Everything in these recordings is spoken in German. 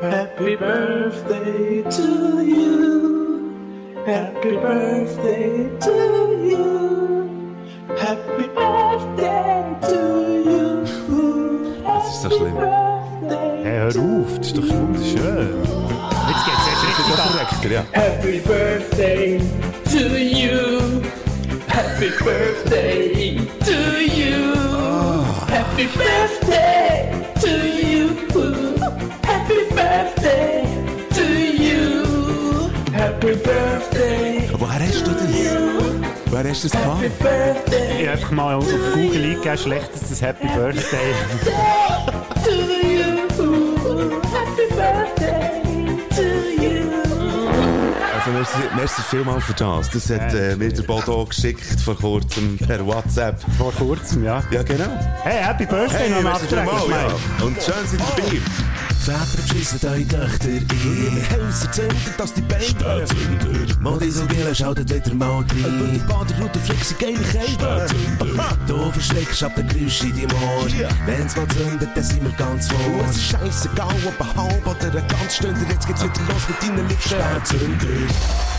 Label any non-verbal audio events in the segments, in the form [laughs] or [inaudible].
Happy birthday to you. Happy birthday to you. Happy birthday to you. Das ist so schlimm. Hey, hör auf, das ist doch wunderschön. Jetzt geht's erst richtig Das ja. Happy birthday to you. Happy birthday to you. Happy birthday Woher hast du das? Woher hast du das gefahren? Happy birthday Ich habe einfach mal auf Google eingegeben, schlechtestes Happy Birthday. to you. Happy birthday to you. Also, merci, merci vielmal für das. Das hat äh, mir der Bodo geschickt vor kurzem per WhatsApp. Vor kurzem, ja. Ja, genau. Hey, Happy Birthday noch merci nachträglich, vielmal, Schmeil. ja. Und schön sind ihr dabei. Väter beschissen eure Töchter ein. Wir Häuser zünden, dass die Beine Spätzünder. Und Gillen schaltet wieder mal rein. Über die Baderroute flexen geile Kälte. Du verschreckst ab den Geräusch in deinem Ohr. Wenn's mal zündet, dann sind wir ganz vor. Es ist scheissegal, ob ein halb oder ein ganz Stünder. Jetzt geht's wieder los mit deinen Lippen. Spätzünder.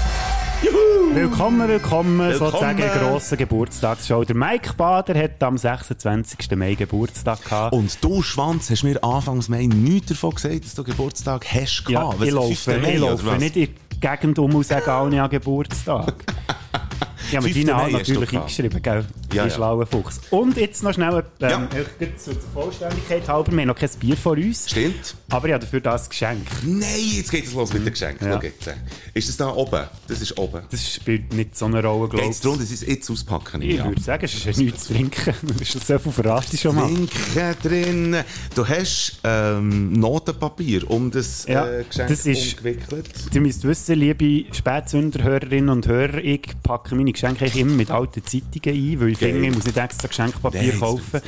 Willkommen, willkommen, Willkommen. sozusagen grossen Geburtstagsshow. Der Mike Bader hat am 26. Mai Geburtstag gehabt. Und du, Schwanz, hast mir anfangs Mai nichts davon gesagt, dass du Geburtstag hast. ja, gehabt. Was, ich laufe, 5. Mai, ich laufe nicht in die Gegend um und sage allen ja Geburtstag. [laughs] Ja, mit 5. deinen du natürlich eingeschrieben, gell? Ja, Die ja. schlaue Fuchs. Und jetzt noch schnell, ähm, Ja. ich- zur Vollständigkeit halber, wir haben noch kein Bier vor uns. Stimmt. Aber ich habe dafür das Geschenk. Nein, jetzt geht es los mit den Geschenken. Ja. Jetzt. Ist das da oben? Das ist oben. Das spielt nicht so eine Rolle, glaube Geht es darum, dass ich es jetzt auspacken Ich würde sagen, es ist ja nichts zu trinken. [laughs] Du hast so viel verraten schon mal. Trinken drin. Du hast ähm, Notenpapier um das Ja, äh, Geschenk das ist- umgewickelt. Ihr müsst wissen, liebe Spätsünder-Hörerinnen und Hörer, ich packe meine Geschenke immer mit alten Zeitungen ein, weil ich Geil. finde, ich muss nicht extra Geschenkpapier Nein, kaufen.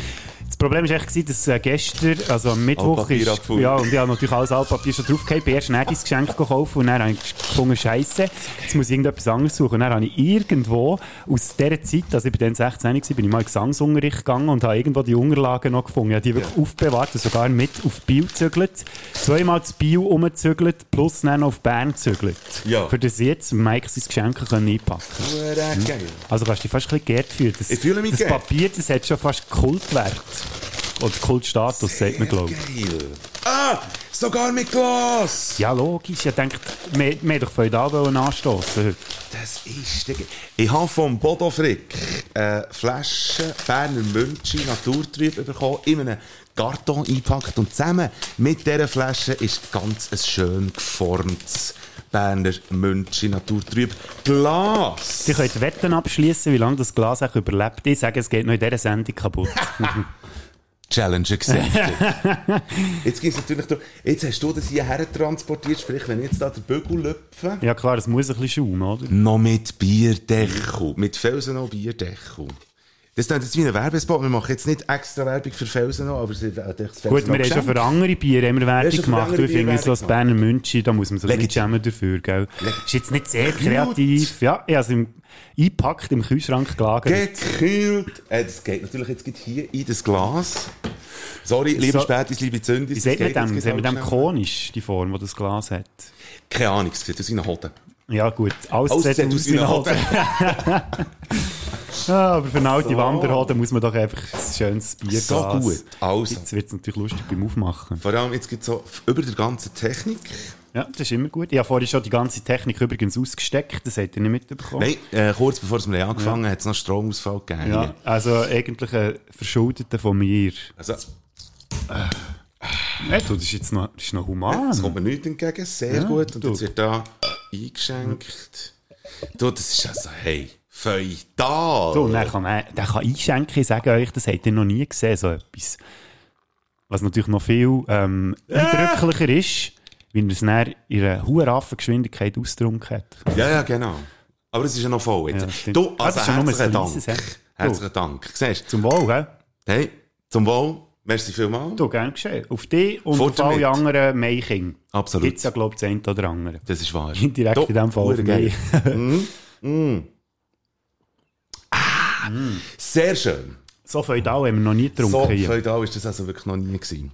Das Problem war dass äh, gestern, also am Mittwoch, ist, ja, und ich habe natürlich alles Altpapier schon draufgehauen, bin erst dein Geschenk gekauft und dann habe ich gefunden, Scheiße, jetzt muss ich irgendetwas anderes suchen. Und dann habe ich irgendwo aus dieser Zeit, also ich bin dann 16 war, bin ich mal in Gesangsunterricht gegangen und habe irgendwo die Unterlagen noch gefunden. Ich habe die wirklich aufbewahrt und sogar mit auf Biel gezügelt. Zweimal zu Biel umgezügelt, plus dann noch auf Bern gezügelt. Ja. Für das jetzt Mike sein Geschenk können einpacken Hure geil. Also kannst du dich fast ein bisschen geehrt fühlen. Das, Ich fühle mich Das. Papier, das hat schon fast Kultwert. Oder Kultstatus, sagt man, glaube ich. Geil. Ah, sogar mit Glas. Ja, logisch. Ich denke, wir, wir doch feudal wollen anstoßen heute. Das ist der Ge- Ich habe vom Bodo Frick eine Flasche Berner Münchi Naturtrüb bekommen, in einem Karton eingepackt und zusammen mit dieser Flasche ist ganz ein schön geformtes Berner Münchi Naturtrüb Glas. Sie können Wetten abschließen, wie lange das Glas auch überlebt. Ich sage, es geht noch in dieser Sendung kaputt. [laughs] Challenge accepted. [laughs] jetzt gibt's natürlich, da- jetzt hast du das hierher transportiert, sprich, wenn ich jetzt da den Bügel lüpfe, ja klar, es muss ein bisschen schauen, oder? noch mit Bierdeckel, mit Felsenau Bierdeckel. Das ist jetzt wie ein Werbespot. Wir machen jetzt nicht extra Werbung für Felsenau, aber es ist äh, das Gut, wir haben schon für andere Bier haben wir Werbung gemacht. Ich finde, so das Berner Münchi, da muss man sich nicht Legitim. schämen dafür, gell? Ist jetzt nicht sehr kreativ. Ja, ich habe es im, eingepackt, im Kühlschrank gelagert. Gekühlt. Äh, das geht natürlich jetzt hier in das Glas. Sorry, liebe So- Spätis, liebe Zündis. Wie sagt man dem? Sagt man dem konisch, die Form, die das Glas hat? Keine Ahnung, es sieht aus wie eine Hoden. Ja gut, alles, Alles sieht sieht aus wie eine Hose. [laughs] Ja, aber für eine alte So. Wanderhode muss man doch einfach ein schönes Bierglas. So gut. Also. Jetzt wird es natürlich lustig beim Aufmachen. Vor allem, jetzt gibt es so über die ganze Technik. Ja, das ist immer gut. Ich habe vorhin schon die ganze Technik übrigens ausgesteckt, das habt ihr nicht mitbekommen. Nein, äh, kurz bevor es mir angefangen hat, hat es noch Stromausfall gegeben. Ja, also eigentlich ein Verschuldeter von mir. Also, Ja, du, das ist jetzt noch, das ist noch human. es kommt mir nichts entgegen, sehr gut. Und du. jetzt wird da eingeschenkt. Du, das ist also, hey, feudal. So, und dann kann man, der kann einschenken, ich sage euch, das habt ihr noch nie gesehen, so etwas. Was natürlich noch viel ähm, eindrücklicher ist, wie er es dann in einer hohen Geschwindigkeit ausgetrunken hat. Ja, ja, genau. Aber es ist ja noch voll jetzt. Ja, du, Ah, also nur herzlichen Dank. Herzlichen Dank. Siehst Zum Wohl, hä? du? Hey, zum Wohl. Merci vielmals. Du, gern geschehen. Auf dich und Fort auf alle anderen Meiching. Absolut. Gibt es ja, glaube ich, das eine oder andere. Das ist wahr. [laughs] Indirekt Du, in dem Fall für mich. Sehr schön. So feudal haben wir noch nie getrunken So hier. feudal ist das also wirklich noch nie gewesen.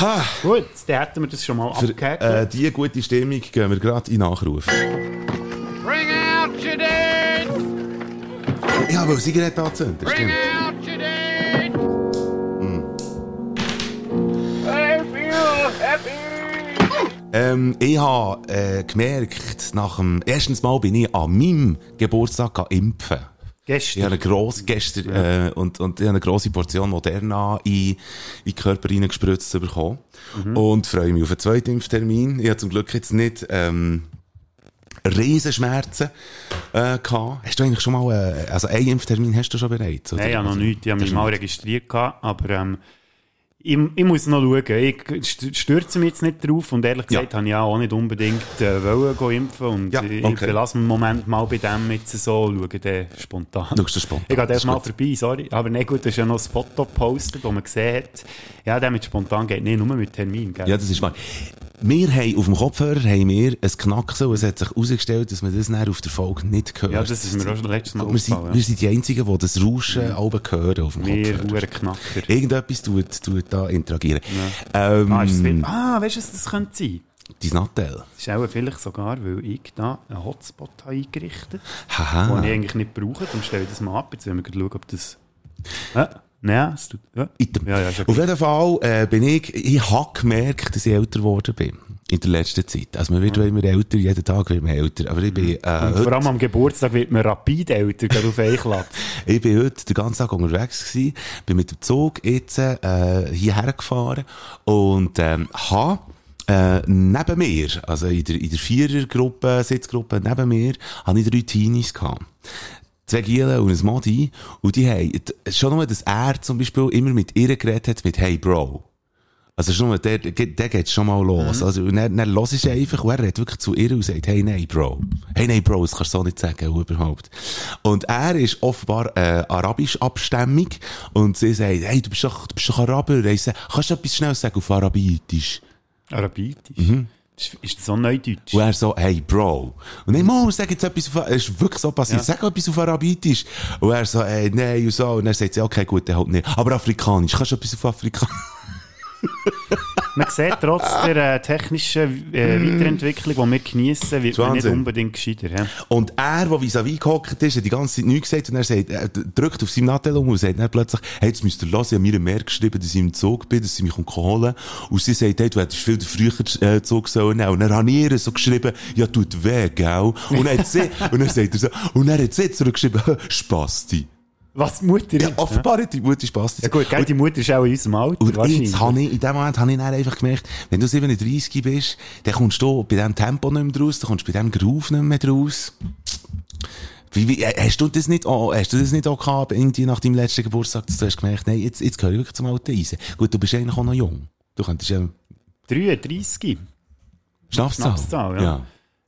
Ha, Gut, dann hätten wir das schon mal für abgehakt. äh, diese gute Stimmung gehen wir gerade in Nachruf. Bring out your dead! Ja, weil Zigarette anzünden, Bring stimmt. out your dead! I feel happy! Ähm, ich habe äh, gemerkt, nach dem, erstens mal bin ich an meinem Geburtstag gegangen impfen. Ich Gestern. habe eine grosse, gestern, äh, und, und ich habe eine grosse Portion Moderna in, in den Körper reingespritzt bekommen. Und freue mich auf einen zweiten Impftermin. Ich habe zum Glück jetzt nicht, ähm, Riesenschmerzen, äh, gehabt. Hast du eigentlich schon mal, äh, also einen Impftermin hast du schon bereits? oder? Nein, ja, noch Also, nichts. Ich habe mich mal registriert, gehabt, aber ähm, ich, ich muss noch schauen. Ich st- stürze mich jetzt nicht drauf und ehrlich Ja. gesagt habe ich auch nicht unbedingt äh, wollen impfen und Ja, ich okay. belasse einen Moment mal bei dem jetzt so, schaue dann spontan. Schaust du spontan? Ich gehe Das erst mal vorbei, sorry. Aber nicht gut, da ist ja noch ein Foto gepostet, das man gesehen hat. Ja, der mit spontan geht nicht, nur mit Termin. Gell? Ja, das ist wahr. Wir haben auf dem Kopfhörer haben wir ein Knacksen und es hat sich herausgestellt, dass man das dann auf der Folge nicht hört. Ja, das ist mir auch schon letztes Mal wir sind, aufgefallen. wir sind die Einzigen, die das Rauschen alle hören auf dem Wir Kopfhörer. Huren Knacker. Irgendetwas tut, tut da interagieren. Ähm, Ah, ist ah, weißt du, was das könnte sein? Dein Nattel. Das ist auch vielleicht sogar, weil ich da einen Hotspot habe eingerichtet habe. Den ich eigentlich nicht brauche. Dann stelle ich das mal ab. Jetzt wollen wir schauen, ob das... Ja, nein, es tut... Ja, ja, ja Auf jeden Fall äh, bin ich, ich habe gemerkt, dass ich älter geworden bin. In der letzten Zeit. Also man wird ja immer älter, jeden Tag wird man älter. Aber ich bin, äh, vor allem am Geburtstag wird man rapid älter, gerade auf Klapp. ich bin heute den ganzen Tag unterwegs gewesen, bin mit dem Zug jetzt äh, hierher gefahren und ähm, habe äh, neben mir, also in der, in der Vierergruppe, Sitzgruppe neben mir, habe ich drei Teenies gehabt. Zwei Gielen und ein Modi. Und die haben, schon nur, dass er zum Beispiel immer mit ihr geredet hat, mit Hey Bro. Also schon mal, der, der geht schon mal los. Also, und dann, dann hörst du einfach, und er redet wirklich zu ihr und sagt, hey, nein, Bro. Hey, nein, Bro, das kannst du so nicht sagen, überhaupt. Und er ist offenbar, äh, arabisch abstämmig. Und sie sagt, hey, du bist doch, du bist doch Araber. Ich sage, kannst du etwas schnell sagen auf Arabitisch? Arabitisch. Mhm. Ist, das so Neudeutsch? Und er so, hey, Bro. Und ich, Mo, sag jetzt etwas auf, es ist wirklich so passiert, sag etwas auf Arabitisch. Und er so, hey, nein, und so. Und dann sagt sie, okay, gut, dann halt nicht. Aber Afrikanisch, kannst du etwas auf Afrikanisch? Man sieht, trotz der äh, technischen äh, Weiterentwicklung, die wir geniessen, wird man nicht unbedingt gescheiter. Ja? Und er, der vis-à-vis gehockt ist, hat die ganze Zeit nichts gesagt und er sagt, er drückt auf seinem Nattel um und sagt dann plötzlich, hey, jetzt müsst ihr hören, ich habe mir eine Mail geschrieben, dass ich im Zug bin, dass sie mich holen Und sie sagt, hey, du hättest viel früher äh, Zug sollen nehmen. Und dann habe ich ihr so geschrieben, ja, tut weh, gell? Und dann, hat sie, [laughs] und dann sagt er so, und dann hat sie zurückgeschrieben, [laughs] Spasti. Was, Mutter? Ja, offenbar hat die Mutter Spasti. Ja gut, gell, die Mutter ist auch in unserem Alter, Und jetzt habe ich, in dem Moment habe ich dann einfach gemerkt, wenn du 37 bist, dann kommst du bei diesem Tempo nicht mehr raus, dann kommst du bei diesem Groove nicht mehr raus. Wie, wie, äh, hast du das nicht, auch, hast du das nicht auch gehabt, irgendwie nach deinem letzten Geburtstag, dass du hast gemerkt, nein, jetzt, jetzt gehöre ich wirklich zum alten Eisen. Gut, du bist eigentlich auch noch jung. Du könntest ja 33. Schnapszahl. Schnapszahl, ja.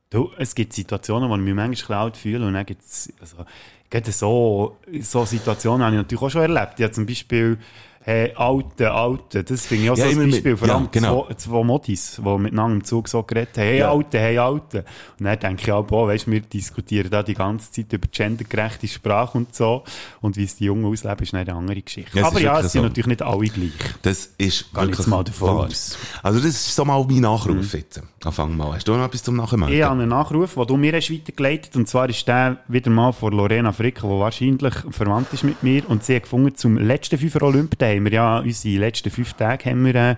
Du, es gibt Situationen, wo ich mich manchmal alt fühle und dann gibt es, also, gerade so, so Situationen habe ich natürlich auch schon erlebt. Ich habe zum Beispiel, hey, Alte, Alte, das finde ich auch Ja, so ein immer mit- Beispiel, vor ja, allem genau. zwei, zwei Modis, die miteinander im Zug so geredet haben, hey, Ja. Alte, hey, Alte. Und dann denke ich auch, boah, weisst, wir diskutieren da die ganze Zeit über gendergerechte Sprache und so. Und wie es die Jungen ausleben, ist eine andere Geschichte. Ja, Aber ja, es sind so. natürlich nicht alle gleich. Das ist ich wirklich mal davon aus. Also das ist so mal mein Nachruf jetzt. Anfang mal. Hast du noch etwas zum Nachmachen? Ich habe einen Nachruf, den du mir hast weitergeleitet und zwar ist der wieder mal von Lorena Frick, die wahrscheinlich verwandt ist mit mir und sie hat gefunden, zum letzten Fünfer Olymp, haben wir ja unsere letzten fünf Tage haben wir, äh,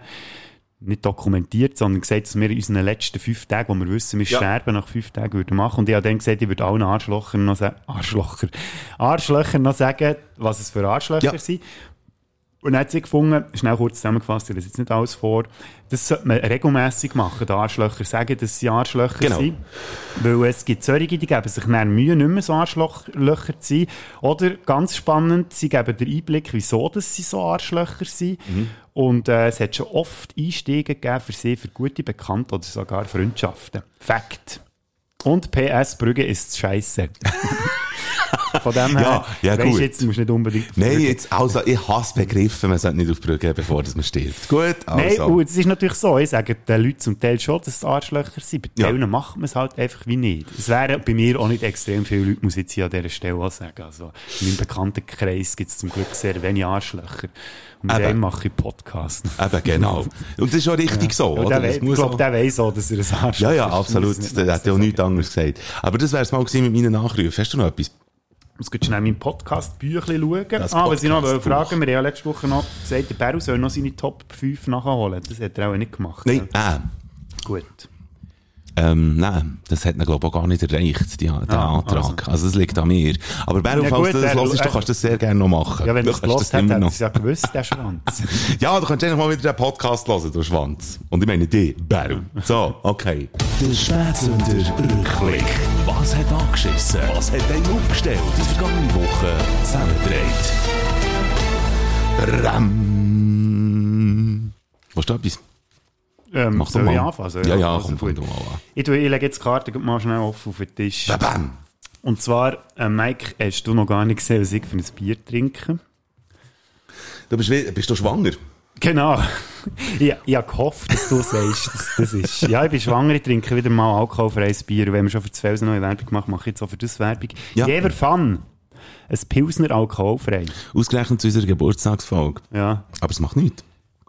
nicht dokumentiert, sondern gesagt, dass wir in unseren letzten fünf Tagen, wo wir wissen, wir Ja. sterben nach fünf Tagen, würden machen. Und ich habe dann gesagt, ich würde allen Arschlochern noch sagen, Arschlocher, Arschlöcher noch sagen, was es für Arschlöcher Ja. sind. Und dann hat sie gefunden, schnell kurz zusammengefasst, ich lese jetzt nicht alles vor, das sollte man regelmässig machen, den Arschlöcher sagen, dass sie Arschlöcher Genau. sind. Weil es gibt solche, die geben sich dann Mühe, nicht mehr so Arschlöcher zu sein. Oder, ganz spannend, sie geben den Einblick, wieso dass sie so Arschlöcher sind. Und äh, es hat schon oft Einstiege gegeben für sie, für gute Bekannte oder sogar Freundschaften. Fakt. Und PS, Brügge ist scheiße. [laughs] Von dem her, Ja, ja, gut. jetzt musst du nicht unbedingt Nein, jetzt, also, ich hasse Begriffe, man sollte nicht auf die Brücke gehen, bevor man stirbt. Gut, Nein, also. und es ist natürlich so, ich sage den Leuten zum Teil schon, dass es Arschlöcher sind. Bei Ja. Teilen macht man es halt einfach wie nicht. Es wären bei mir auch nicht extrem viele Leute, muss ich jetzt hier an dieser Stelle auch sagen. Also, in meinem Bekanntenkreis gibt es zum Glück sehr wenig Arschlöcher. Und mit dem mache ich Podcast. Eben, genau. Und das ist auch richtig so, Und oder? wei- ich glaube, der weiss auch, dass er ein Arschloch ja, ja, ist. absolut. Der hat ja auch nichts anderes gesagt. Aber das wäre es mal gewesen mit meinen Nachrufen. Hast du noch etwas? Muss jetzt schnell mein Podcast-Büchlein schauen. Das ah, was ich noch fragen, wir haben ja letzte Woche noch gesagt, der Beru soll noch seine Top 5 nachholen. Das hat er auch nicht gemacht. Nein, Ja. äh, Gut. Ähm, nein, das hat er, glaube ich, auch gar nicht erreicht, die, der Ah, Antrag. Also. das liegt an mir. Aber Beru, Ja, falls gut, du das er- hörst, du er- kannst das sehr gerne noch machen. Ja, wenn du er gelost immer hat er noch. es ja gewusst, der Schwanz. [laughs] Ja, du kannst eigentlich mal wieder den Podcast hören, du Schwanz. Und ich meine dich, Beru. So, okay. Der Spätsünder Rückblick. Was hat angeschissen? Was hat einen aufgestellt? Die vergangene Woche zusammengedreht. Ram. Willst du etwas? Ähm, Mach doch soll ich mal. anfangen? Ja, ja, anfangen? komm, Gut. komm, mal an. Ich, tue, ich lege jetzt die Karte mal schnell offen auf den Tisch. Bam, bam. Und zwar, äh, Mike, hast du noch gar nicht gesehen, was ich für ein Bier trinke? Du bist, bist du schwanger? Genau. [laughs] ich, ich habe gehofft, dass du sagst, dass das ist. Ja, ich bin schwanger, ich trinke wieder mal alkoholfreies Bier. Und wenn wir schon für das Felsen neue Werbung gemacht mache ich jetzt auch für das Werbung. Ja. Jever Fun. Ein Pilsner alkoholfrei. Ausgerechnet zu unserer Geburtstagsfolge. Ja. Aber es macht nichts.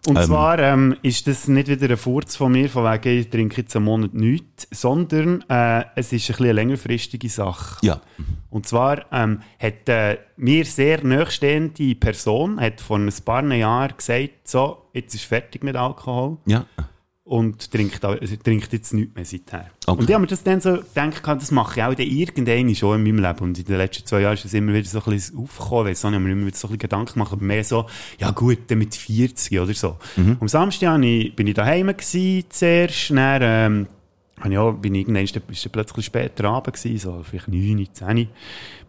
Und Ähm. zwar ähm, ist das nicht wieder ein Furz von mir, von wegen, ich trinke jetzt einen Monat nichts, sondern äh, es ist ein eine längerfristige Sache. Ja. Und zwar ähm, hat äh, mir sehr nachstehende Person hat vor ein paar Jahren gesagt, so, jetzt ist fertig mit Alkohol Ja. Und trinkt, also trinkt jetzt nichts mehr seither. Okay. Und ich habe mir das dann so gedacht, das mache ich auch dann irgendwann schon in meinem Leben. Und in den letzten zwei Jahren ist es immer wieder so ein bisschen aufgekommen, weil so habe ich mir immer wieder so ein bisschen Gedanken gemacht, aber mehr so, ja gut, dann mit 40 oder so. Mhm. Am Samstag ich, bin ich daheim gewesen, zuerst, dann, ähm, ich auch, bin ich irgendwann, ist plötzlich später Abend gewesen, so vielleicht 9, 10,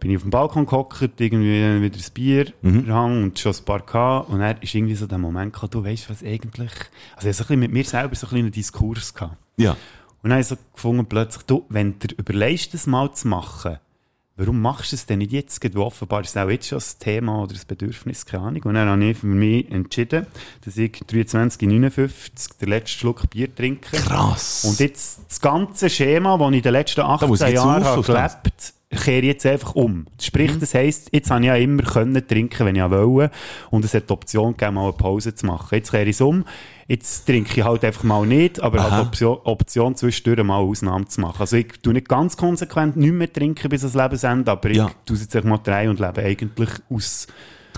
bin ich auf dem Balkon gehockt, irgendwie wieder ein Bier Mhm. und schon ein paar gehabt, und dann ist irgendwie so der Moment gekommen, du weißt was eigentlich, also ich habe so ein mit mir selber so ein einen Diskurs gehabt. Ja. Und dann habe ich so gefunden, plötzlich, du, wenn du überlegst, das mal zu machen, warum machst du es denn nicht jetzt? gerade? Weil offenbar ist es auch jetzt schon ein Thema oder ein Bedürfnis, keine Ahnung. Und dann habe ich für mich entschieden, dass ich 23,59 den letzten Schluck Bier trinke. Krass. Und jetzt das ganze Schema, das ich in den letzten muss 18 ich jetzt Jahren auf, habe gelebt kehre jetzt einfach um. Sprich, das heisst, jetzt habe ich ja immer können trinken, wenn ich auch wollte. Und es hat die Option gegeben, mal eine Pause zu machen. Jetzt kehre ich es um. Jetzt trinke ich halt einfach mal nicht, aber Aha. habe die Option, Option zwischendurch mal eine Ausnahme zu machen. Also ich tue nicht ganz konsequent nicht mehr trinken bis ans Lebensende, aber Ja. ich tue es jetzt einfach mal drei und lebe eigentlich aus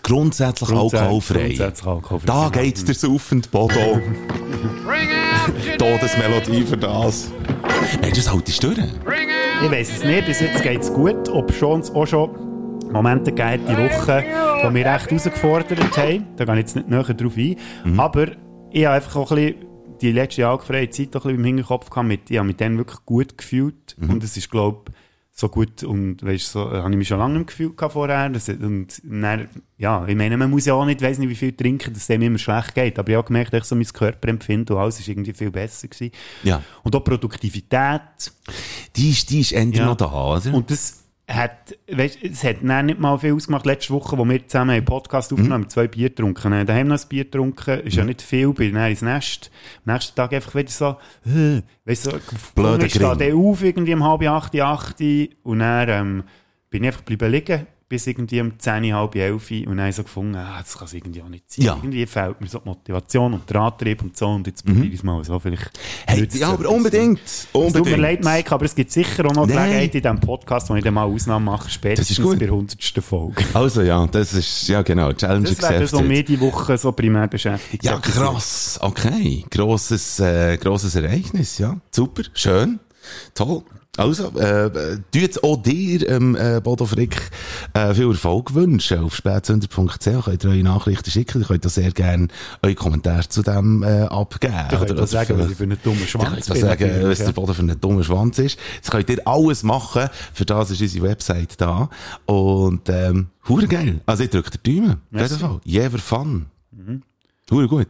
Grundsätzlich Grundsä- alkoholfrei. grundsätzlich alkoholfrei. Da Genau. geht's dir saufend, Bodo. [laughs] Todesmelodie für das. Ey, das haut dich durch. Ich weiss es nicht, bis jetzt geht es gut, ob schon es auch schon Momente gegeben die Woche, die mich recht herausgefordert haben. Da gehe ich jetzt nicht näher drauf ein. Mhm. Aber ich habe einfach auch ein bisschen die letzte alkoholfreie Zeit auch ein bisschen im Hinterkopf gehabt. Mit, ich habe mich dann wirklich gut gefühlt. Mhm. Und es ist, glaube so gut und weißt, so, äh, habe ich mich schon lange im Gefühl gehabt vorher. Das, und dann, ja, ich meine, man muss ja auch nicht, weiss nicht, wie viel trinken, dass es dem immer schlecht geht. Aber ich habe gemerkt, dass ich so mein Körperempfinden und alles ist irgendwie viel besser gewesen. Ja. Und auch Produktivität. Die ist, die ist endlich Ja. noch da, oder? Und das hat, weißt, es hat dann nicht mal viel ausgemacht. Letzte Woche, wo wir zusammen einen Podcast aufgenommen haben, haben wir zwei Bier getrunken. Äh, Daheim noch ein Bier getrunken, ist ja nicht viel, bin dann ins Nest. Am nächsten Tag einfach wieder so, äh, weißt du, so, Blöder ich stehe dann auf, irgendwie um halb acht, acht, und dann, ähm, bin ich einfach geblieben liegen, bis irgendwie um zehn, halb elf, und dann so gefunden, ah, das kann es irgendwie auch nicht sein. Ja. Irgendwie fehlt mir so die Motivation und der Antrieb und so, und jetzt probiere ich es mal so, vielleicht. hey, ja, aber unbedingt. Unbedingt. tut mir leid, Mike, aber es gibt sicher auch noch. Gelegenheit in diesem Podcast, wo ich dann mal Ausnahmen mache, spätestens gut. bei der 100. Folge. Also ja, das ist, ja genau, Challenge Das wäre das, was mich die Woche so primär beschäftigt Ja, krass. Okay. Grosses, äh, grosses Ereignis, ja. Super. Schön. Toll. Also, äh, jetzt auch dir, ähm, äh, Bodo Frick, äh, viel Erfolg wünschen. Auf spätsünder.ch könnt ihr eure Nachrichten schicken. Ihr könnt auch sehr gerne eure Kommentare zu dem äh, abgeben. Ich könnte Oder sagen, was ich für einen dummen Ihr Schwanz könnt bin. sagen, was der Boden für ein dummer Schwanz ist. Das könnt ihr alles machen. Für das ist unsere Website da. Und, ähm, geil. Also ich drücke die Daumen. Jeden Fall. Jever Fun. Hure gut.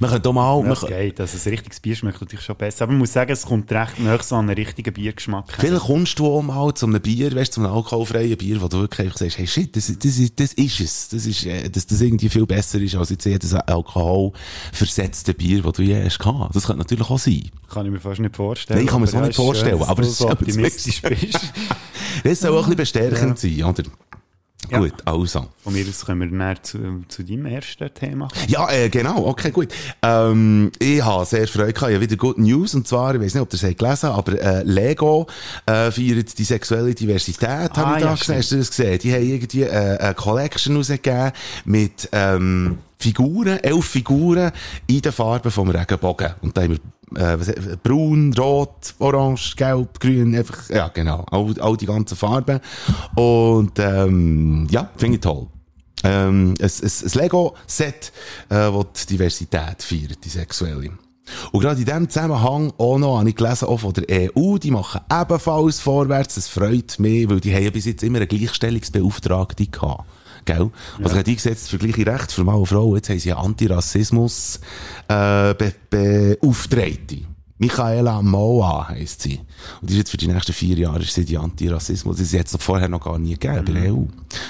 Man könnte auch mal, Das geht. Also ein richtiges Bier schmeckt natürlich schon besser. Aber man muss sagen, es kommt recht nah so an einen richtigen Biergeschmack. Vielleicht kommst du auch mal zu einem Bier, weißt, zu einem alkoholfreien Bier, wo du wirklich einfach sagst, hey shit, das, das, ist, das ist es. Das ist, äh, dass das irgendwie viel besser ist als jetzt jedes alkoholversetzte Bier, das du je hast gehabt. Das könnte natürlich auch sein. Kann ich mir fast nicht vorstellen. Nein, ich kann mir das auch ja, nicht schön, vorstellen, dass aber du es so ist- optimistisch [laughs] bist. Das soll auch ein bisschen bestärkend sein, oder? Ja. Gut, also. Von mir aus können wir dann zu, zu deinem ersten Thema kommen. Ja, äh, genau, okay, gut. Ähm, ich habe sehr Freude gehabt. Ich habe wieder Good News. Und zwar, ich weiß nicht, ob ihr es habt gelesen aber äh, Lego äh, feiert die sexuelle Diversität, Ah, habe ich da ja, gesehen. Hast du das gesehen? Die haben irgendwie äh, eine Collection rausgegeben mit ähm, Figuren, elf Figuren in den Farben vom Regenbogen. Und da haben wir äh, äh, braun, rot, orange, gelb, grün, einfach, ja genau, all, all die ganzen Farben. Und ähm, ja, finde ich toll. Ähm, ein, ein, ein Lego-Set, äh, das die Diversität feiert, die sexuelle. Und gerade in diesem Zusammenhang auch noch, habe ich gelesen, auch von der EU, die machen ebenfalls vorwärts. Das freut mich, weil die haben ja bis jetzt immer eine Gleichstellungsbeauftragte gehabt. Gell? Also, ja. die gesetzt für gleiche Rechte für Mann und Frau. Jetzt haben sie Antirassismus, äh, be Beauftragte. Michaela Moa heisst sie. Und die ist jetzt für die nächsten vier Jahre ist sie die Antirassismus. Das hat es vorher noch gar nie gegeben bei der EU.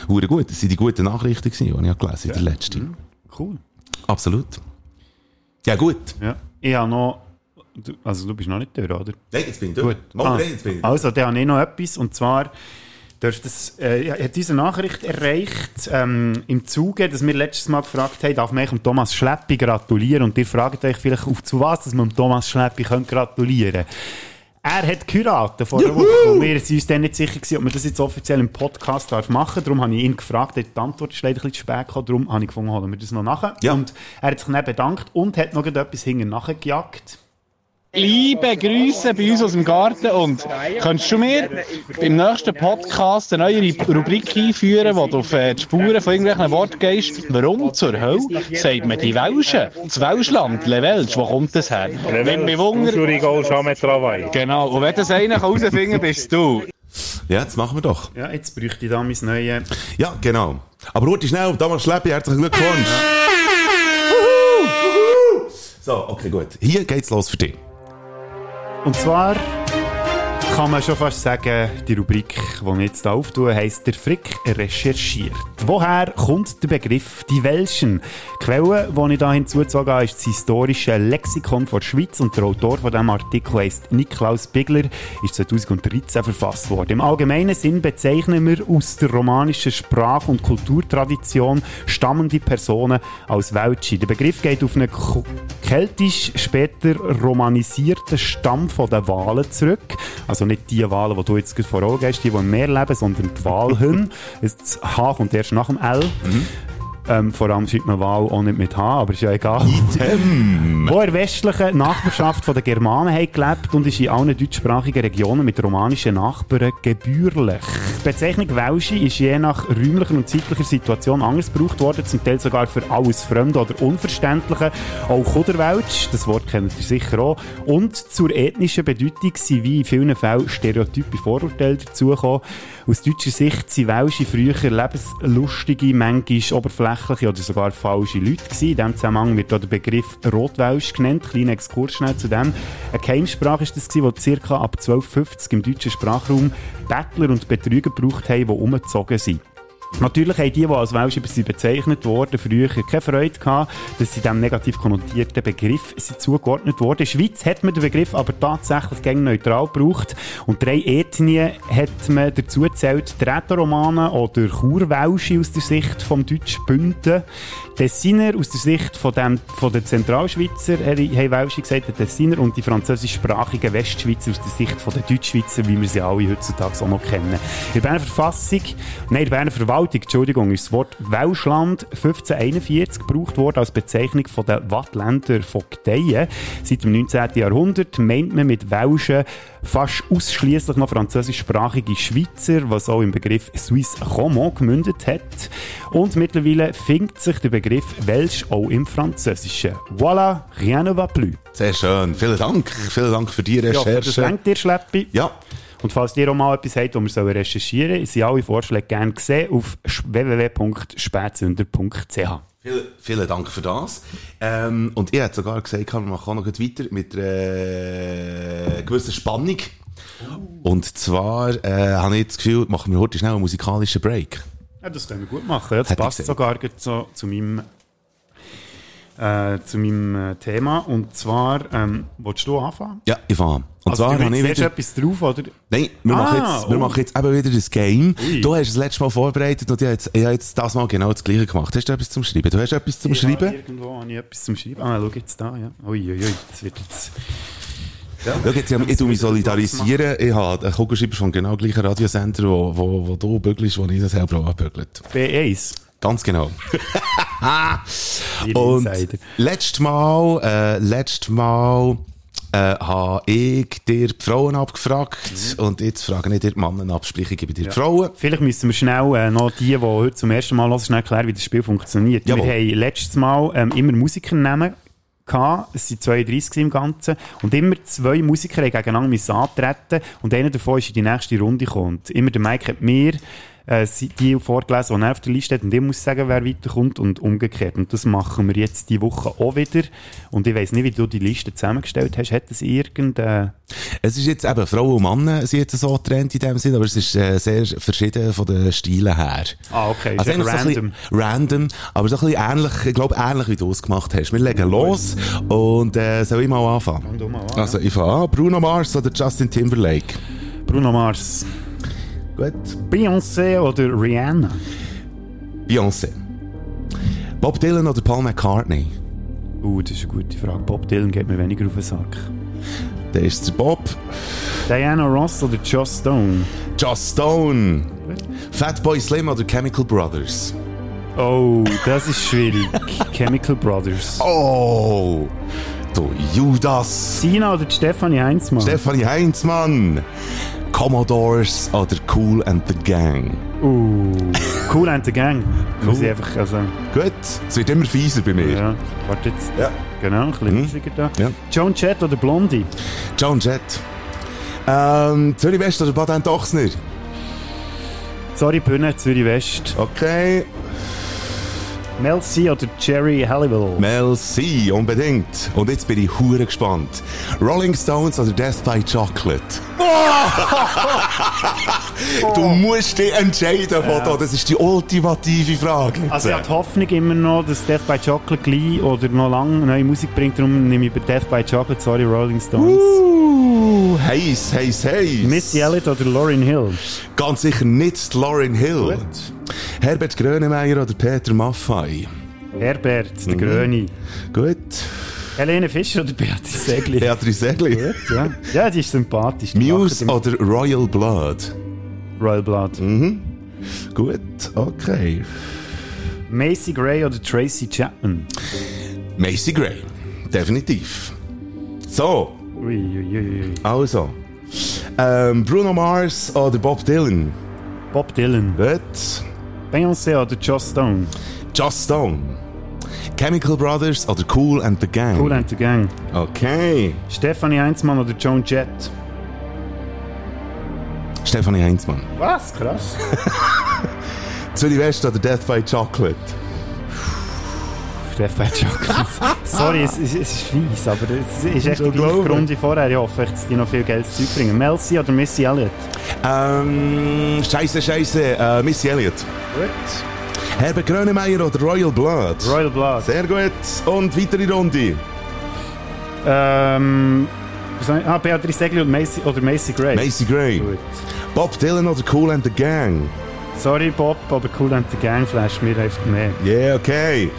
Hure gut. Das sind die guten Nachrichten gewesen, die ich gelesen habe, in der letzten. Cool. Absolut. Ja, gut. Ja. Ich habe noch... Du, also du bist noch nicht durch, oder? Nein, jetzt bin ich Gut. Mal, Ah, nein, jetzt bin ich also, dann habe ich noch etwas. Und zwar es, äh, hat diese Nachricht erreicht ähm, im Zuge, dass wir letztes Mal gefragt haben, darf man dem Thomas Schleppi gratulieren? Und ihr fragt euch vielleicht, auf zu was, dass man dem Thomas Schleppi könnt gratulieren er hat geheiratet vor einer Woche. Und wir sind uns dann nicht sicher gewesen, ob man das jetzt offiziell im Podcast darf machen darf. Darum habe ich ihn gefragt. Die Antwort ist leider ein bisschen zu spät gekommen. Darum habe ich gefunden, holen wir das noch nachher. Ja. Und er hat sich dann bedankt und hat noch etwas hinten nachgejagt. Liebe Grüße bei uns aus dem Garten und könntest du mir beim nächsten Podcast eine neue Rubrik einführen, wo du auf äh, die Spuren von irgendwelchen Worten gehst? Warum zur Hölle sagt man die Welschen? Das Welschland, Le Welsch, wo kommt das her? Wenn mich wundert, genau, und wenn das einer herausfinden kann, bist du. Ja, das machen wir doch. Ja, jetzt bräuchte ich da mein neues... Ja, genau. Aber Ruti, schnell, Thomas Schleppi, herzlichen Glückwunsch. So, okay, gut. Hier geht's los für dich. Und zwar kann man schon fast sagen, die Rubrik, die wir jetzt hier auftun, heisst «Der Frick recherchiert». Woher kommt der Begriff «Die Welschen»? Die Quelle, die ich hier hinzugezogen habe, ist das historische Lexikon der Schweiz und der Autor von diesem Artikel heisst Niklaus Bigler, ist 2013 verfasst worden. Im allgemeinen Sinn bezeichnen wir aus der romanischen Sprach- und Kulturtradition stammende Personen als Welsche. Der Begriff geht auf einen keltisch später romanisierten Stamm den Walen zurück. Also nicht die Wale, die du jetzt vor Augen hast, die, die im Meer leben, sondern die Walhühn. Das [laughs] H kommt erst nach dem L. Ähm, vor allem schreibt man Wahl auch nicht mit H, aber ist ja egal. Wo in westlichen Nachbarschaft von den Germanen haben gelebt und ist in allen deutschsprachigen Regionen mit romanischen Nachbarn gebührlich. Die Bezeichnung Welschi ist je nach räumlicher und zeitlicher Situation anders gebraucht worden, zum Teil sogar für alles Fremde oder Unverständliche. Auch Kuderwelsch, das Wort kennt ihr sicher auch. Und zur ethnischen Bedeutung sind wie in vielen Fällen stereotype Vorurteile dazugekommen. Aus deutscher Sicht sind Welsche früher lebenslustige, manchmal oberflächliche oder sogar falsche Leute gewesen. In diesem Zusammenhang wird auch der Begriff Rotwelsch genannt. Kleiner Exkurs schnell zu dem. Eine Geheimsprache ist das die circa ab 1250 im deutschen Sprachraum Bettler und Betrüger gebraucht haben, die umgezogen sind. Natürlich haben die, die als Welsch über sie bezeichnet wurden, früher keine Freude gehabt, dass sie diesem negativ konnotierten Begriff zugeordnet wurden. In der Schweiz hat man den Begriff aber tatsächlich gegen neutral gebraucht. Und drei Ethnien hat man dazu gezählt, die Rätoromanen oder Churwelsche aus der Sicht vom Deutschbünden, Tessiner aus der Sicht von, dem, von den Zentralschweizer, haben Welsche gesagt, der Tessiner, und die französischsprachigen Westschweizer aus der Sicht von den Deutschschweizer, wie wir sie alle heutzutage auch noch kennen. In der Berner Verfassung, nein, in der Berner Verwaltung, Entschuldigung, ist das Wort Welschland 1541 gebraucht worden als Bezeichnung von der Wattländer Vogteien. Seit dem 19. Jahrhundert meint man mit Welschen fast ausschließlich noch französischsprachige Schweizer, was auch im Begriff Suisse Roman gemündet hat. Und mittlerweile findet sich der Begriff Welsch auch im Französischen. Voilà, rien ne va plus. Sehr schön. Vielen Dank. Vielen Dank für die Ja, das Recherche. dir, Schleppi. Ja. Und falls ihr auch mal etwas habt, das wir recherchieren sollen, sind alle Vorschläge gerne gesehen auf www.spätsünder.ch. Vielen, vielen Dank für das. Ähm, und ich hätte sogar gesagt, wir machen auch noch weiter mit einer äh, gewissen Spannung. Und zwar äh, habe ich jetzt das Gefühl, machen wir heute schnell einen musikalischen Break. Ja, das können wir gut machen. Das Hätte passt sogar so zu meinem, äh, zu meinem äh, Thema. Und zwar, ähm, willst du anfangen? Ja, ich fange an. Und Also, zwar du habe ich wieder... etwas drauf, oder? Nein, wir, Ah, machen jetzt, wir oh. machen jetzt eben wieder das Game. Ui. Du hast das letzte Mal vorbereitet und ich habe jetzt, ich habe jetzt das Mal genau das gleiche gemacht. Hast du etwas zum Schreiben? Du hast etwas zum Ja, Schreiben? irgendwo habe ich etwas zum Schreiben. Ah, schau jetzt da, ja. Uiuiui, ui, ui, das wird jetzt... Schau jetzt, ich, ich mich solidarisieren. Ich habe einen Kugelschreiber von genau gleichen Radiosender, wo, wo, wo du bügelst, wo ich das selber auch abbügelt. B1. Ganz genau. [laughs] [laughs] Und letztes Mal, äh, letztes Mal, äh, habe ich dir die Frauen abgefragt und jetzt frage ich dir die Männer ab, sprich ich gebe dir die Frauen. Vielleicht müssen wir schnell äh, noch die, die heute zum ersten Mal hören, schnell erklären, wie das Spiel funktioniert. Jawohl. Wir haben letztes Mal ähm, immer Musikernamen gehabt. Es waren 32 im Ganzen. Und immer zwei Musiker haben gegeneinander antreten und einer davon ist in die nächste Runde gekommen. Immer der Mike hat mir äh, die vorgelesen, die er auf der Liste hat und ich muss sagen, wer weiterkommt und umgekehrt. Und das machen wir jetzt die Woche auch wieder. Und ich weiss nicht, wie du die Liste zusammengestellt hast. Hat das irgendein... Es ist jetzt eben, Frauen und Männer sind jetzt so getrennt in dem Sinn, aber es ist äh, sehr verschieden von den Stilen her. Ah, okay. Also Ist eigentlich so random. random, aber so ein bisschen ähnlich, ich glaube ähnlich wie du es gemacht hast. Wir legen los und äh, soll ich mal anfangen? Fang du mal an, Also ich fange an. Bruno Mars oder Justin Timberlake? Bruno Mars. Gut. Beyoncé oder Rihanna? Beyoncé. Bob Dylan oder Paul McCartney? Uh, das ist eine gute Frage. Bob Dylan geht mir weniger auf den Sack. Der ist der Bob. Diana Ross oder Joss Stone? Just Stone. Fatboy Slim oder Chemical Brothers? Oh, das ist schwierig. [laughs] Chemical Brothers. Oh, du Judas. Sina oder Stefanie Heinzmann? Stefanie Heinzmann. Commodores oder Cool and the Gang? uh, cool and the Gang. Muss ich einfach, also, Gut, es wird immer fieser bei mir. ja, warte jetzt. Ja. Genau, ein bisschen Mhm. da. Ja. Joan Jett oder Blondie? John Jett. Ähm, Zürich West oder Bad Ochsner? Sorry, Bühne, Zürich West. Okay. Mel C oder Jerry Halliwell? Mel C, unbedingt. Und jetzt bin ich hure gespannt. Rolling Stones oder Death by Chocolate? [laughs] du musst dich entscheiden, Foto. Das ist die ultimative Frage. jetzt. Also ich habe die Hoffnung immer noch, dass Death by Chocolate gleich oder noch lange neue Musik bringt, darum nehme ich bei Death by Chocolate, sorry, Rolling Stones. Uh, heiß, heiß, heiß. Missy Elliott oder Lauryn Hill? Ganz sicher nicht Lauren Hill. Gut. Herbert Grönemeyer oder Peter Maffay? Herbert, der Mhm. Gröni. Gut. Helene Fischer oder Beatrice Segli? Beatrice Segli. Gut, ja. ja, die ist sympathisch. Die Muse oder Royal Blood? Royal Blood. Gut, okay. Macy Gray oder Tracy Chapman? Macy Gray. Definitiv. So, Ui, ui, ui, ui. also. Ähm, Bruno Mars oder Bob Dylan? Bob Dylan. Gut. Beyoncé oder Joss Stone? Just Stone. Chemical Brothers oder Cool and the Gang? Cool and the Gang. Okay. Stefanie Heinzmann oder Joan Jett? Stefanie Heinzmann. Was? Krass. [laughs] Zürich West oder Death by Chocolate? By Chocolate. [laughs] Sorry, es, es, es ist fies, aber es ist echt die gleiche. Grunde vorher. Ich hoffe, dass die noch viel Geld Zeug bringen. Mel C oder Missy Elliott? Ähm, scheiße, scheiße. Äh, Missy Elliott. Gut. Herbert Grönemeyer oder Royal Blood? Royal Blood. Sehr gut. Und weitere Runde. Ähm, ich- ah, Beatrice Segli und Macy, oder Macy Gray. Macy Gray. Gut. Bob Dylan oder Cool and the Gang? Sorry Bob, aber Cool and the Gang flasht mir einfach mehr. Yeah, okay.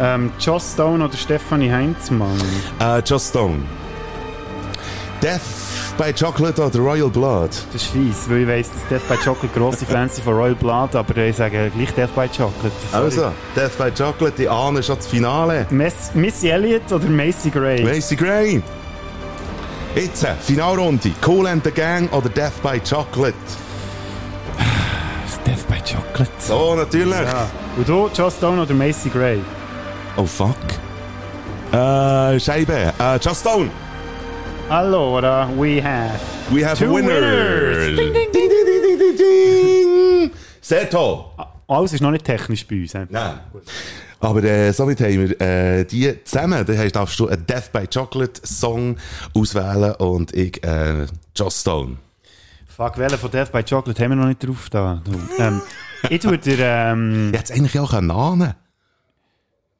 Ähm, Joss Stone oder Stefanie Heinzmann? Äh, Just Stone. Death by Chocolate oder Royal Blood? Das ist fies, weil ich weiss, dass Death by Chocolate grosse Fans sind von Royal Blood, aber ich sage gleich Death by Chocolate. Sorry. Also, Death by Chocolate, die ahnen schon das Finale. Miss, Missy Elliott oder Macy Gray? Macy Gray. Jetzt, äh, Finalrunde. Cool and the Gang oder Death by Chocolate? Death by Chocolate. So, natürlich. Ja. Und du, Joss Stone oder Macy Gray? Oh, fuck. Äh, Scheibe. Äh, Just Stone. Allora, we have... We have Two a winner. winners. Ding, ding, ding, ding, ding, ding, ding. Sehr toll. Alles ist noch nicht technisch bei uns. he? Nein. Aber äh, somit haben wir äh, die zusammen. Da heißt, darfst du einen Death by Chocolate Song auswählen und ich äh, Joss Stone. Fuck, welchen von Death by Chocolate haben wir noch nicht drauf da? Du. Ähm, ich tue dir, ähm, Ich hätte es eigentlich auch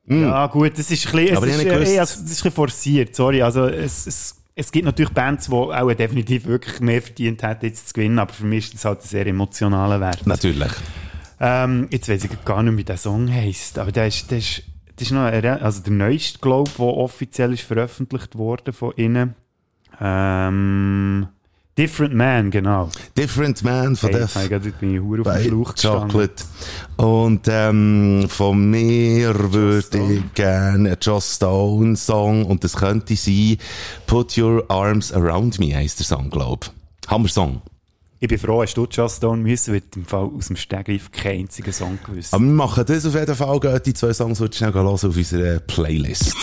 ahnen ja gut, das ist ein bisschen, es Aber ist, äh, gewusst- also, das ist ein bisschen forciert, sorry. Also, es, es, es gibt natürlich Bands, die auch definitiv wirklich mehr verdient hätten, jetzt zu gewinnen, aber für mich ist das halt ein sehr emotionaler Wert. Natürlich. Ähm, jetzt weiß ich gar nicht, wie der Song heisst, aber der ist, der ist, das ist noch ein, re- also der neueste, glaube ich, der offiziell ist veröffentlicht worden von ihnen. Ähm, Different Man, genau. Different Man von Hey, hey, gerade bin ich hure auf dem Schlauch. Chocolate. Und ähm, von mir würde ich gerne einen Joss Stone Song und das könnte sein Put Your Arms Around Me heisst der Song, glaube ich. Hammer Song. Ich bin froh, hast du Just Stone müssen, weil im Fall aus dem Stegreif keinen einzigen Song gewusst. Aber wir machen das auf jeden Fall. Geht die zwei Songs wird schnell hören auf unserer Playlist.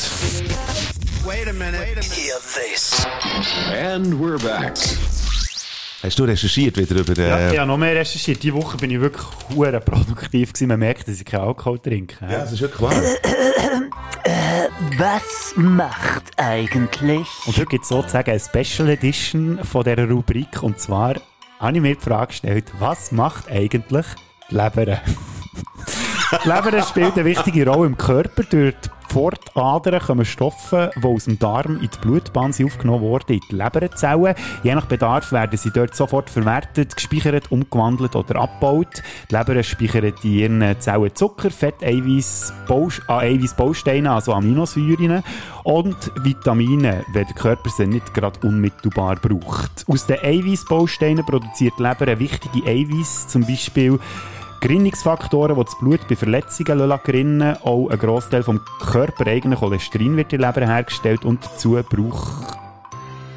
And we're back. Hast du recherchiert wieder über Ja, äh, ich habe noch mehr recherchiert. Diese Woche bin ich wirklich hure produktiv gewesen. Man merkt, dass ich keinen Alkohol trinke. Ja, das ist wirklich wahr. Was macht eigentlich? Und heute gibt es sozusagen eine Special Edition von dieser Rubrik. Und zwar habe ich mir die Frage gestellt, was macht eigentlich die Leber? [laughs] Leber spielt eine wichtige Rolle im Körper. Durch die Pfortadern kommen Stoffe, die aus dem Darm in die Blutbahn sind aufgenommen wurden, in die Leberzellen. Je nach Bedarf werden sie dort sofort verwertet, gespeichert, umgewandelt oder abgebaut. Die Leber speichert in ihren Zellen Zucker, Fett, Eiweiß, ah, Eiweißbausteine, also Aminosäuren und Vitamine, wenn der Körper sie nicht gerade unmittelbar braucht. Aus den Eiweißbausteinen produziert die Leber wichtige Eiweiß, zum Beispiel Gerinnungsfaktoren, die das Blut bei Verletzungen lassen gerinnen Auch ein Grossteil vom körpereigenen Cholesterin wird in der Leber hergestellt und dazu braucht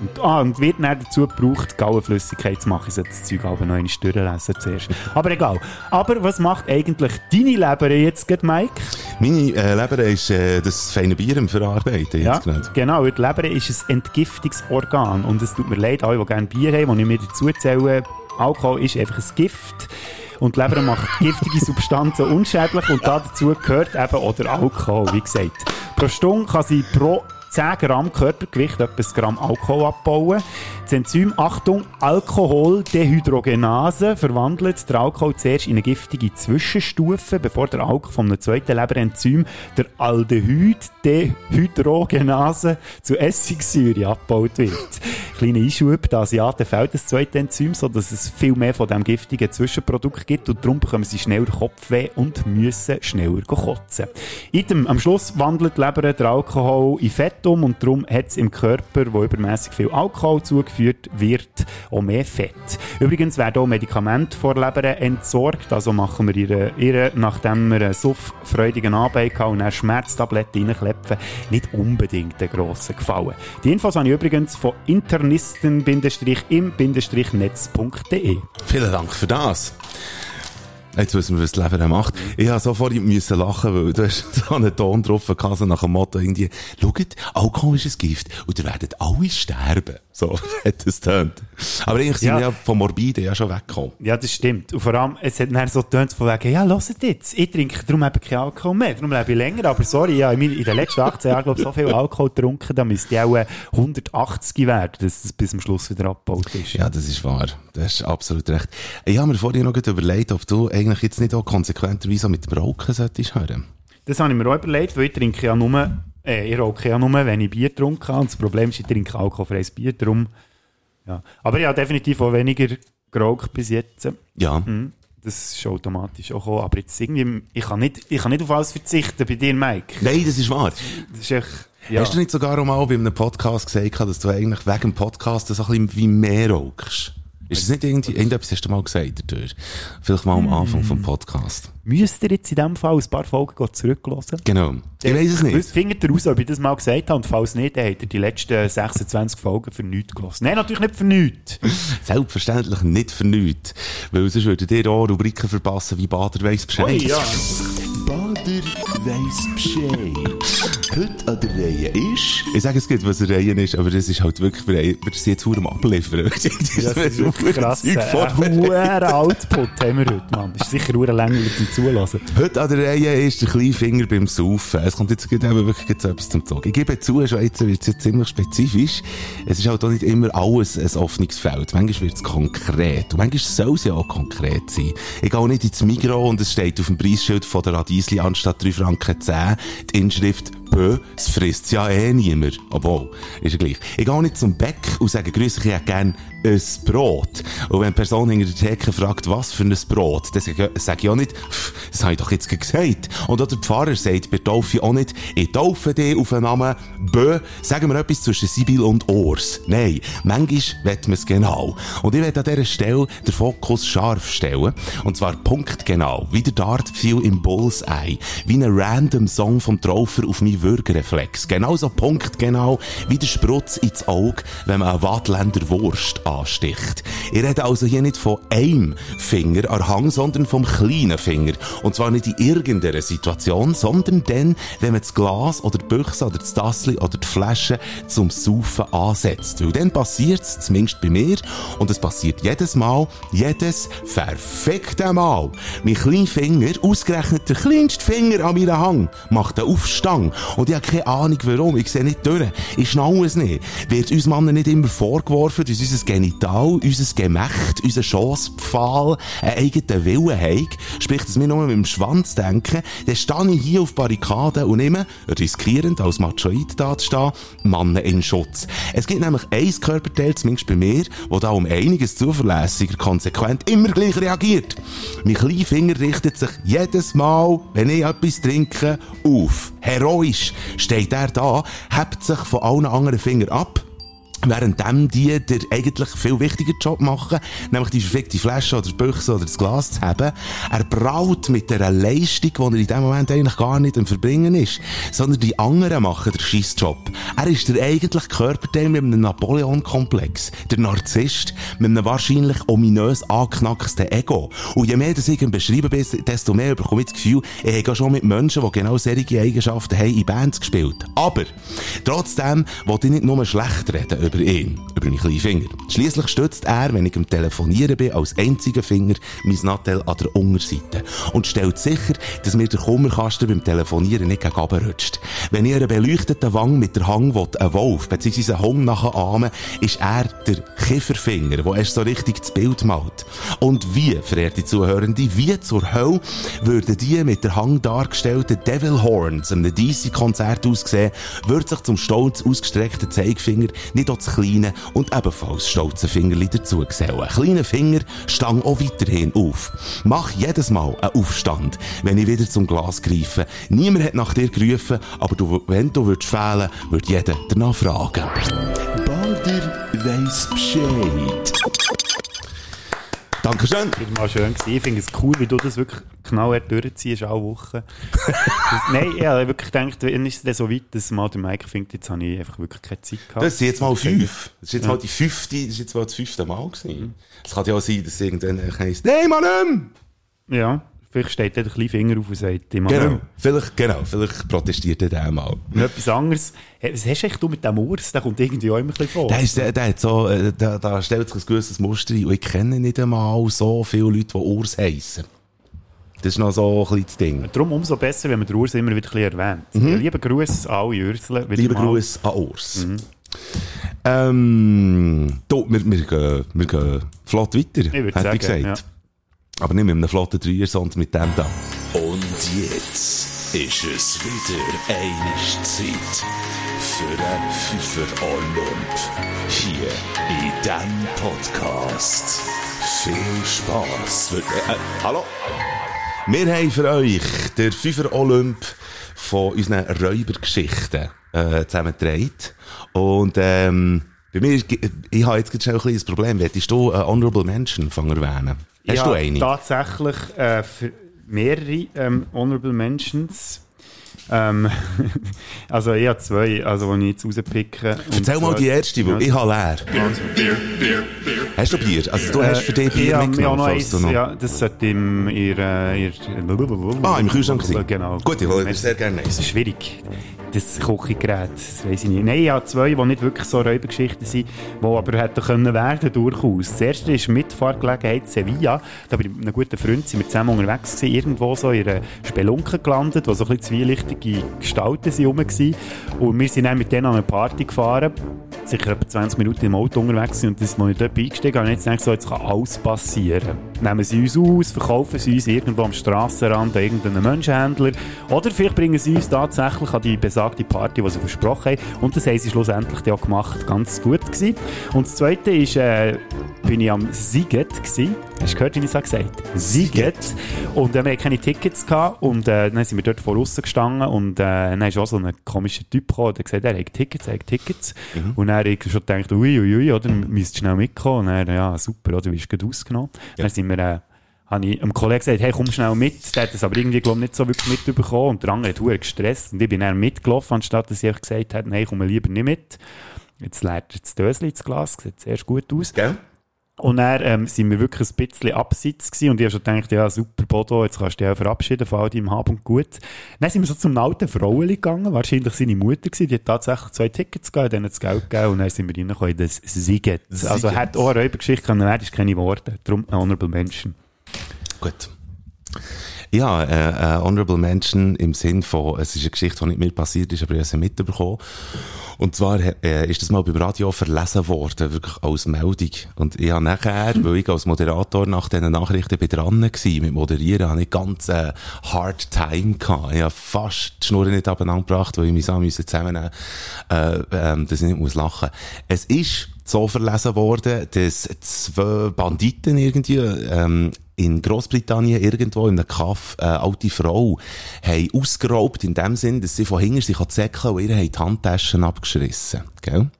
und, ah, und wird dann dazu gebraucht, Gallenflüssigkeit zu machen. Ich sollte das Zeug aber noch einmal durchlesen zuerst. Aber egal. Aber was macht eigentlich deine Leber jetzt, gerade, Mike? Meine äh, Leber ist äh, das feine Bier im Verarbeiten Ja, jetzt gerade. genau. Die Leber ist ein Entgiftungsorgan. Und es tut mir leid, alle, die gerne Bier haben, die ich mir dazu zähle, Alkohol ist einfach ein Gift. Und die Leber macht giftige Substanzen unschädlich und dazu gehört eben auch der Alkohol, wie gesagt. Pro Stunde kann sie pro 10 Gramm Körpergewicht etwa ein Gramm Alkohol abbauen. Das Enzym, Achtung, Alkoholdehydrogenase verwandelt den Alkohol zuerst in eine giftige Zwischenstufe, bevor der Alkohol einem zweiten Leberenzym, der Aldehyd-Dehydrogenase, zu Essigsäure abgebaut wird. Kleiner Einschub, den Asiaten fehlt das zweite Enzym, sodass es viel mehr von diesem giftigen Zwischenprodukt gibt und darum bekommen sie schneller Kopfweh und müssen schneller kotzen. Item, am Schluss wandelt die Leber den Alkohol in Fett um und darum hat es im Körper, wo übermäßig viel Alkohol zugeführt wird, auch mehr Fett. Übrigens werden auch Medikamente vor Leber entsorgt, also machen wir ihre, ihre nachdem wir einen suffreudigen Abend hatten und dann Schmerztabletten reinklepfen, nicht unbedingt einen grossen Gefallen. Die Infos habe ich übrigens von internisten-im-netz.de. Vielen Dank für das. Jetzt wissen wir, was die Leber macht. Ich habe so vorhin müssen lachen, weil du hast [laughs] so einen Ton drauf gehabt, nach dem Motto irgendwie, schaut, Alkohol ist ein Gift und ihr werdet alle sterben. So [laughs] hat es tönt. Aber eigentlich sind Ja. wir ja vom Morbiden ja schon weggekommen. Ja, das stimmt. Und vor allem, es hat dann so getönt von wegen, ja, hört jetzt, ich trinke darum eben keinen Alkohol mehr, darum lebe ich länger, aber sorry, ja, in meinen- in den letzten 18 Jahren, glaube ich, so viel Alkohol getrunken, da müsste ich auch äh, 180 werden, dass das bis zum Schluss wieder abgebaut ist. Ja, das ist wahr. Du hast absolut recht. Ich habe mir vorhin noch überlegt, ob du eigentlich jetzt nicht auch konsequenterweise mit dem Rauchen solltest hören. Das habe ich mir auch überlegt, weil ich trinke ja nur, äh, ich rauche ja nur, wenn ich Bier getrunken habe. Das Problem ist, ich trinke alkoholfreies Bier, darum, ja. Aber ich habe definitiv auch weniger geraucht bis jetzt. Ja. Mhm. Das ist automatisch auch gekommen. Aber jetzt irgendwie, ich kann nicht, ich kann nicht auf alles verzichten bei dir, Mike. Nein, das ist wahr. Das ist echt, ja. Hast du nicht sogar auch mal bei einem Podcast gesagt, dass du eigentlich wegen dem Podcast so ein bisschen wie mehr rauchst? Ist das nicht irgendwie, irgendetwas hast du mal gesagt dadurch? Vielleicht mal am Anfang vom Podcast. Müsst ihr jetzt in diesem Fall ein paar Folgen zurücklassen? Genau. Ich weiß es nicht. Findet ihr raus, ob ich das mal gesagt habe? Und falls nicht, dann habt ihr die letzten 26 Folgen für nichts gelassen. Nein, natürlich nicht für nichts. [laughs] Selbstverständlich nicht für nichts. Weil sonst würdet ihr auch Rubriken verpassen wie Bader weiss Bescheid. Ja. [laughs] Bader weiss Bescheid. Heute an der Reihe ist... Ich sage es geht, was eine Reihe ist, aber das ist halt wirklich, wir, wir sind jetzt am Abliefern. Das Das ist wirklich krass. Zeug Ein hoher Output haben wir heute, Mann. Das ist sicher nur länger zum Zulassen. Heute an der Reihe ist der kleine Finger beim Saufen. Es kommt jetzt gerade eben wirklich so etwas zum Zug. Ich gebe zu, jetzt wird es jetzt ziemlich spezifisch. Es ist halt auch nicht immer alles ein Offenungsfeld. Manchmal wird es konkret. Und manchmal soll es ja auch konkret sein. Ich gehe auch nicht ins Migros und es steht auf dem Preisschild von der Radiesli anstatt 3 Franken 10 die Inschrift Bö, es frisst ja eh niemand. Obwohl, ist ja gleich. Ich gehe nicht zum Bäck und sage, grüß ich hätte gerne ein Brot. Und wenn die Person hinter der Theke fragt, was für ein Brot, dann sage ich- auch nicht, «Pff, das habe ich doch jetzt gesagt. Und auch der Pfarrer sagt bei Taufe auch nicht, ich taufe dich auf den Namen Bö, sagen wir etwas zwischen Sibyl und Ors. Nein, manchmal wird man es genau. Und ich werde an dieser Stelle den Fokus scharf stellen. Und zwar punktgenau, wie der Dartpfeil im Bullseye, wie ein random Song vom Traufer auf meinen Würgereflex. Genauso punktgenau wie der Sprutz ins Auge, wenn man eine Wattländer Wurst ansticht. Ich rede also hier nicht von einem Finger an Hang, sondern vom kleinen Finger. Und zwar nicht in irgendeiner Situation, sondern dann, wenn man das Glas oder die Büchse oder das Tassli oder die Flasche zum Saufen ansetzt. Weil dann passiert es, zumindest bei mir, und es passiert jedes Mal, jedes verfickte Mal. Mein kleiner Finger, ausgerechnet der kleinste Finger an meinem Hang, macht einen Aufstang. Und ich habe keine Ahnung warum. Ich sehe nicht durch. Ich schnall es nicht. Wird uns Männern nicht immer vorgeworfen, dass unser Genital, unser Gemächt, unser Schosspfahl einen eigenen Willen haben. Sprich, dass wir nur mit dem Schwanz denken. Dann stehe ich hier auf Barrikaden und nehme, riskierend als Machoid da zu stehen, Männer in Schutz. Es gibt nämlich ein Körperteil, zumindest bei mir, wo da um einiges zuverlässiger, konsequent immer gleich reagiert. Mein kleiner Finger richtet sich jedes Mal, wenn ich etwas trinke, auf. Heroisch steht er da, hebt sich von allen anderen Fingern ab. Währenddem die der eigentlich viel wichtiger Job machen, nämlich die verfickte Flasche oder die Büchse oder das Glas zu haben. Er braut mit der Leistung, die er in dem Moment eigentlich gar nicht am Verbringen ist, sondern die anderen machen den Scheissjob. Er ist der eigentlich Körperteil mit einem Napoleon-Komplex, der Narzisst, mit einem wahrscheinlich ominös angeknacksten Ego. Und je mehr das ich ihn beschreiben bin, desto mehr bekomme ich das Gefühl, ich habe schon mit Menschen, die genau solche Eigenschaften haben, in Bands gespielt. Aber, trotzdem wollte ich nicht nur schlecht reden über ihn, über meinen kleinen Finger. Schliesslich stützt er, wenn ich am Telefonieren bin, als einziger Finger mein Nattel an der Unterseite und stellt sicher, dass mir der Kummerkasten beim Telefonieren nicht gegen rutscht. Wenn ich einer beleuchteten Wang mit der Hang will, einen Wolf bzw. einen Hund nachahmen ist er der Kifferfinger, der erst so richtig das Bild malt. Und wie, verehrte Zuhörende, wie zur Hölle würden die mit der Hang dargestellten Devil Horns einem DC-Konzert aussehen, würde sich zum stolz ausgestreckten Zeigefinger nicht auch das kleine und ebenfalls stolze Fingerli dazu gesellen. Kleine Finger stang auch weiterhin auf. Mach jedes Mal einen Aufstand, wenn ich wieder zum Glas greife. Niemand hat nach dir gerufen, aber du, wenn du würdest fehlen, würde jeder danach fragen. Bader weiss Bescheid. Dankeschön. Das war mal schön gewesen. Ich finde es cool, wie du das wirklich genau durchziehst, alle Wochen. das, nein, ich habe wirklich gedacht, wenn ist es so weit, dass mal der Mike findet, jetzt habe ich einfach wirklich keine Zeit gehabt. Das sind jetzt mal fünf. Das ist jetzt mal die fünfte, das ist jetzt mal das fünfte Mal gewesen. Es kann ja auch sein, dass irgendwann heisst, nein, Mann. Ja, vielleicht steht der kleine Finger auf und sagt, immer Genau. Vielleicht, genau, vielleicht protestiert er den mal. Und etwas anderes. Was hast du mit dem Urs? Der kommt irgendwie auch immer ein bisschen vor. Der, ist, der, der hat so, äh, da, da stellt sich ein gewisses Muster ein. Und ich kenne nicht einmal so viele Leute, die Urs heissen. Das ist noch so ein bisschen das Ding. Darum umso besser, wenn man den Urs immer wieder ein bisschen erwähnt. Lieber Gruß an alle Lieber mal. Gruß an Urs. Ähm, du, wir, wir, gehen, wir gehen flott weiter, Ich würde hätte sagen, ich gesagt. ja. Aber nicht mit einem flotten Dreier, sondern mit dem da. Und jetzt ist es wieder eine Zeit für einen Pfeffer Olymp. Hier in diesem Podcast. Viel Spass. Äh, hallo? Wir haben für euch den Fünfer Olymp von unseren Räubergeschichten äh, zusammengetragen. Und ähm, bei mir ich habe jetzt schon ein kleines Problem. Willst du einen Honorable Mention erwähnen? Hast ja, du eine? tatsächlich äh, für mehrere ähm, Honorable Mentions. Ähm, [laughs] also ich habe zwei, also die ich jetzt rauspicke. Erzähl mal die erste, weil Ja, ich habe leer. Hast du Bier? Also du hast für dich Bier ja, ja, mitgenommen, noch falls eins, noch... ja, das sollte im, ihr, äh, ihr, Ah, im Kühlschrank sein. Genau. Gut, ich hole mir Das sehr gerne eins. ist schwierig. Das Kochgerät, das weiss ich nicht. Nein, ich habe zwei, die nicht wirklich so Räubergeschichten sind, die aber hätten können werden durchaus. Das erste ist Mitfahrgelegenheit Sevilla. Da bin ich mit einem guten Freund, sind wir zusammen unterwegs gewesen, irgendwo so in einer Spelunke gelandet, wo so ein bisschen zwielichtige Gestalten sind rum waren. Und wir sind dann mit denen an eine Party gefahren, sicher etwa 20 Minuten im Auto unterwegs sind und das mal nicht dort eingestiegen und jetzt ich so, jetzt kann alles passieren. Nehmen sie uns aus, verkaufen sie uns irgendwo am Strassenrand an irgendeinen Menschenhändler oder vielleicht bringen sie uns tatsächlich an die besagte Party, die sie versprochen haben und das haben sie schlussendlich auch gemacht, ganz gut gewesen. Und das Zweite ist, äh, bin ich am Siget gewesen. Hast du gehört, wie ich es habe gesagt Siget. Und äh, wir hatten keine Tickets gehabt und äh, dann sind wir dort vor aussen gestanden und äh, dann ist auch so ein komischer Typ gekommen, der gesagt er hat Tickets, er hat Tickets. Und dann habe ich schon gedacht, ui, ui, ui, oder, müsst schnell mitkommen. Und dann, ja, super, oder, wie ist gerade ausgenommen. Dann sind wir, äh, habe ich einem Kollegen gesagt, hey, komm schnell mit. Der hat das aber irgendwie, glaube ich, nicht so wirklich mitbekommen. Und der andere hat verdammt gestresst. Und ich bin dann mitgelaufen, anstatt dass ich gesagt habe, nein, komm lieber nicht mit. Jetzt leert er das Dösli ins Glas, sieht sehr gut aus. Gell? Und dann ähm, sind wir wirklich ein bisschen abseits gewesen und ich habe schon gedacht, ja, super Bodo, jetzt kannst du dich auch verabschieden von all deinem Hab und Gut. Dann sind wir so zum alten Fraueli gegangen, wahrscheinlich seine Mutter gewesen, die hat tatsächlich zwei Tickets gegeben, denen das Geld gegeben und dann sind wir reingekommen in das Siget. Also hat auch eine Räubergeschichte können werden, ist keine Worte. Darum Honorable Mention. Gut. Ja, äh, äh, Honorable Mention im Sinn von, es ist eine Geschichte, die nicht mir passiert ist, aber ich habe sie mitbekommen. Und zwar äh, ist das mal beim Radio verlesen worden, wirklich als Meldung. Und ich habe nachher, weil ich als Moderator nach diesen Nachrichten bin dran war, mit Moderieren, habe ich ganz äh, hard time gehabt. Ich habe fast die Schnur nicht abeinander gebracht, weil ich mich so zusammennehmen äh, ähm, dass ich nicht muss lachen Es ist so verlesen worden, dass zwei Banditen irgendwie ähm, in Großbritannien irgendwo in einem Kaff eine alte Frau haben ausgeraubt, in dem Sinn, dass sie von hinten sich zäckeln und ihr haben die Handtaschen abgeschrissen. Gell?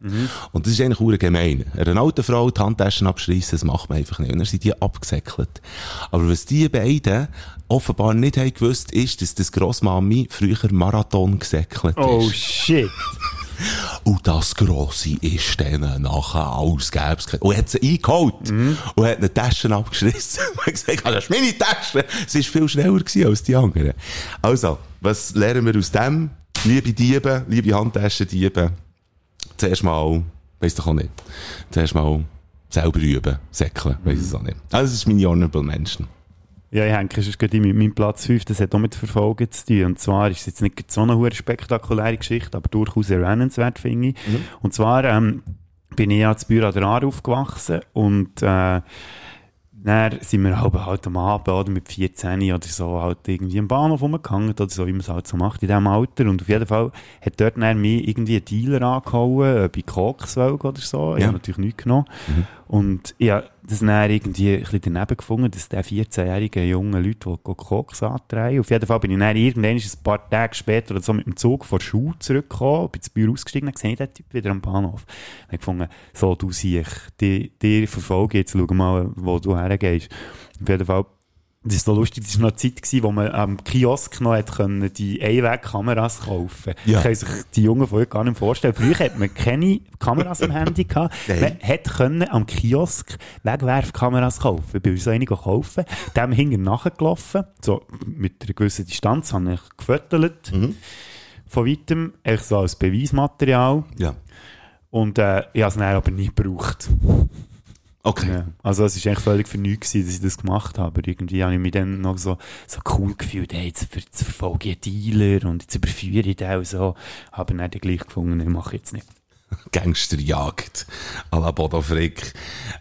Und das ist eigentlich hure gemein. Einer alten Frau die Handtaschen abschreissen, das macht man einfach nicht. Und dann sind die abgesäckelt. Aber was die beiden offenbar nicht haben gewusst, ist, dass das Grossmami früher Marathon gesäckelt ist. Oh shit. Und das Grosse ist dann nachher alles gäb's. Und hat sie eingeholt. Und hat eine Tasche abgeschrissen. [laughs] Und hat gesagt, das ist meine Tasche. Sie war viel schneller gewesen als die anderen. Also, was lernen wir aus dem? Liebe Diebe, liebe Handtaschendiebe. Zuerst mal, weiss doch auch nicht. Zuerst mal selber üben, säckeln, weiss es auch nicht. Also, das ist meine Honorable Mention. Ja, ich denke, es ist gerade mein, mein Platz 5, das hat auch mit Verfolgen zu tun. Und zwar ist es jetzt nicht so eine spektakuläre Geschichte, aber durchaus erwähnenswert, finde ich. Und zwar ähm, bin ich ja zu Büro an der Aar aufgewachsen und äh, dann sind wir halt, halt am Abend oder mit 14 oder so halt irgendwie am Bahnhof rumgehangen oder so, wie man es halt so macht in diesem Alter. Und auf jeden Fall hat dort dann mich irgendwie ein Dealer angehauen, äh, bei Kokswölk oder so. Ich Ja. habe natürlich nichts genommen. Und ich habe das dann irgendwie ein bisschen daneben gefunden, dass der 14-jährige junge Leute, die Koks antreiben. Auf jeden Fall bin ich dann irgendwann ein paar Tage später oder so mit dem Zug vor der Schule zurückgekommen, bin ins Büro ausgestiegen, dann sehe ich den Typ wieder am Bahnhof. Dann habe ich gefunden, so, du siehst, die verfolge ich jetzt, schau mal, wo du hergehst. Auf jeden Fall das ist so lustig, das war noch eine Zeit, gewesen, wo man am Kiosk noch hat können, die Einwegkameras kaufen Ja. Können sich die Jungen von heute gar nicht vorstellen. Früher hat man keine Kameras am Handy gehabt. [laughs] Nein. Man hat können am Kiosk Wegwerfkameras kaufen. Ich bin so eine kaufen. Dem hinten nachgelaufen. So, mit einer gewissen Distanz habe ich gefüttert. Von weitem. Echt so als Beweismaterial. Ja. Und, äh, ich habe es dann aber nie gebraucht. Okay. Ja. Also es war eigentlich völlig für nichts, dass ich das gemacht habe. Aber irgendwie habe ich mich dann noch so, so cool gefühlt, hey, jetzt, jetzt verfolge ich Dealer und jetzt überführe ich den auch so. Aber dann gleich gefunden, ich mache jetzt nicht. [laughs] Gangsterjagd à la Bodo Frick.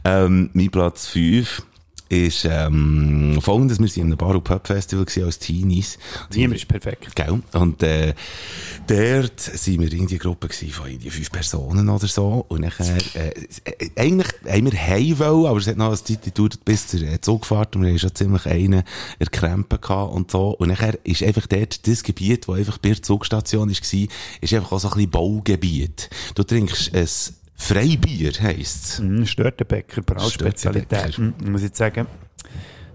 Ähm, mein Platz 5 ist ähm, folgendes. Wir waren in einem Bar- und Pub-Festival als Teenies. Niemand ist perfekt. Gell? Und äh, dort sind wir in die Gruppe von irgendwie fünf Personen oder so. Und nachher, äh, äh, eigentlich haben wir heim wollen, aber es hat noch eine Zeit gedauert bis zur äh, Zugfahrt und wir haben schon ziemlich einen erkrempen und so. Und nachher ist einfach dort das Gebiet, wo einfach bei der Zugstation war, ist einfach auch so ein bisschen Baugebiet. Du trinkst ein Freibier, heisst's. Mhm, Störtenbäcker, Brauspezialität. Störtebecker. Mhm, muss ich jetzt sagen,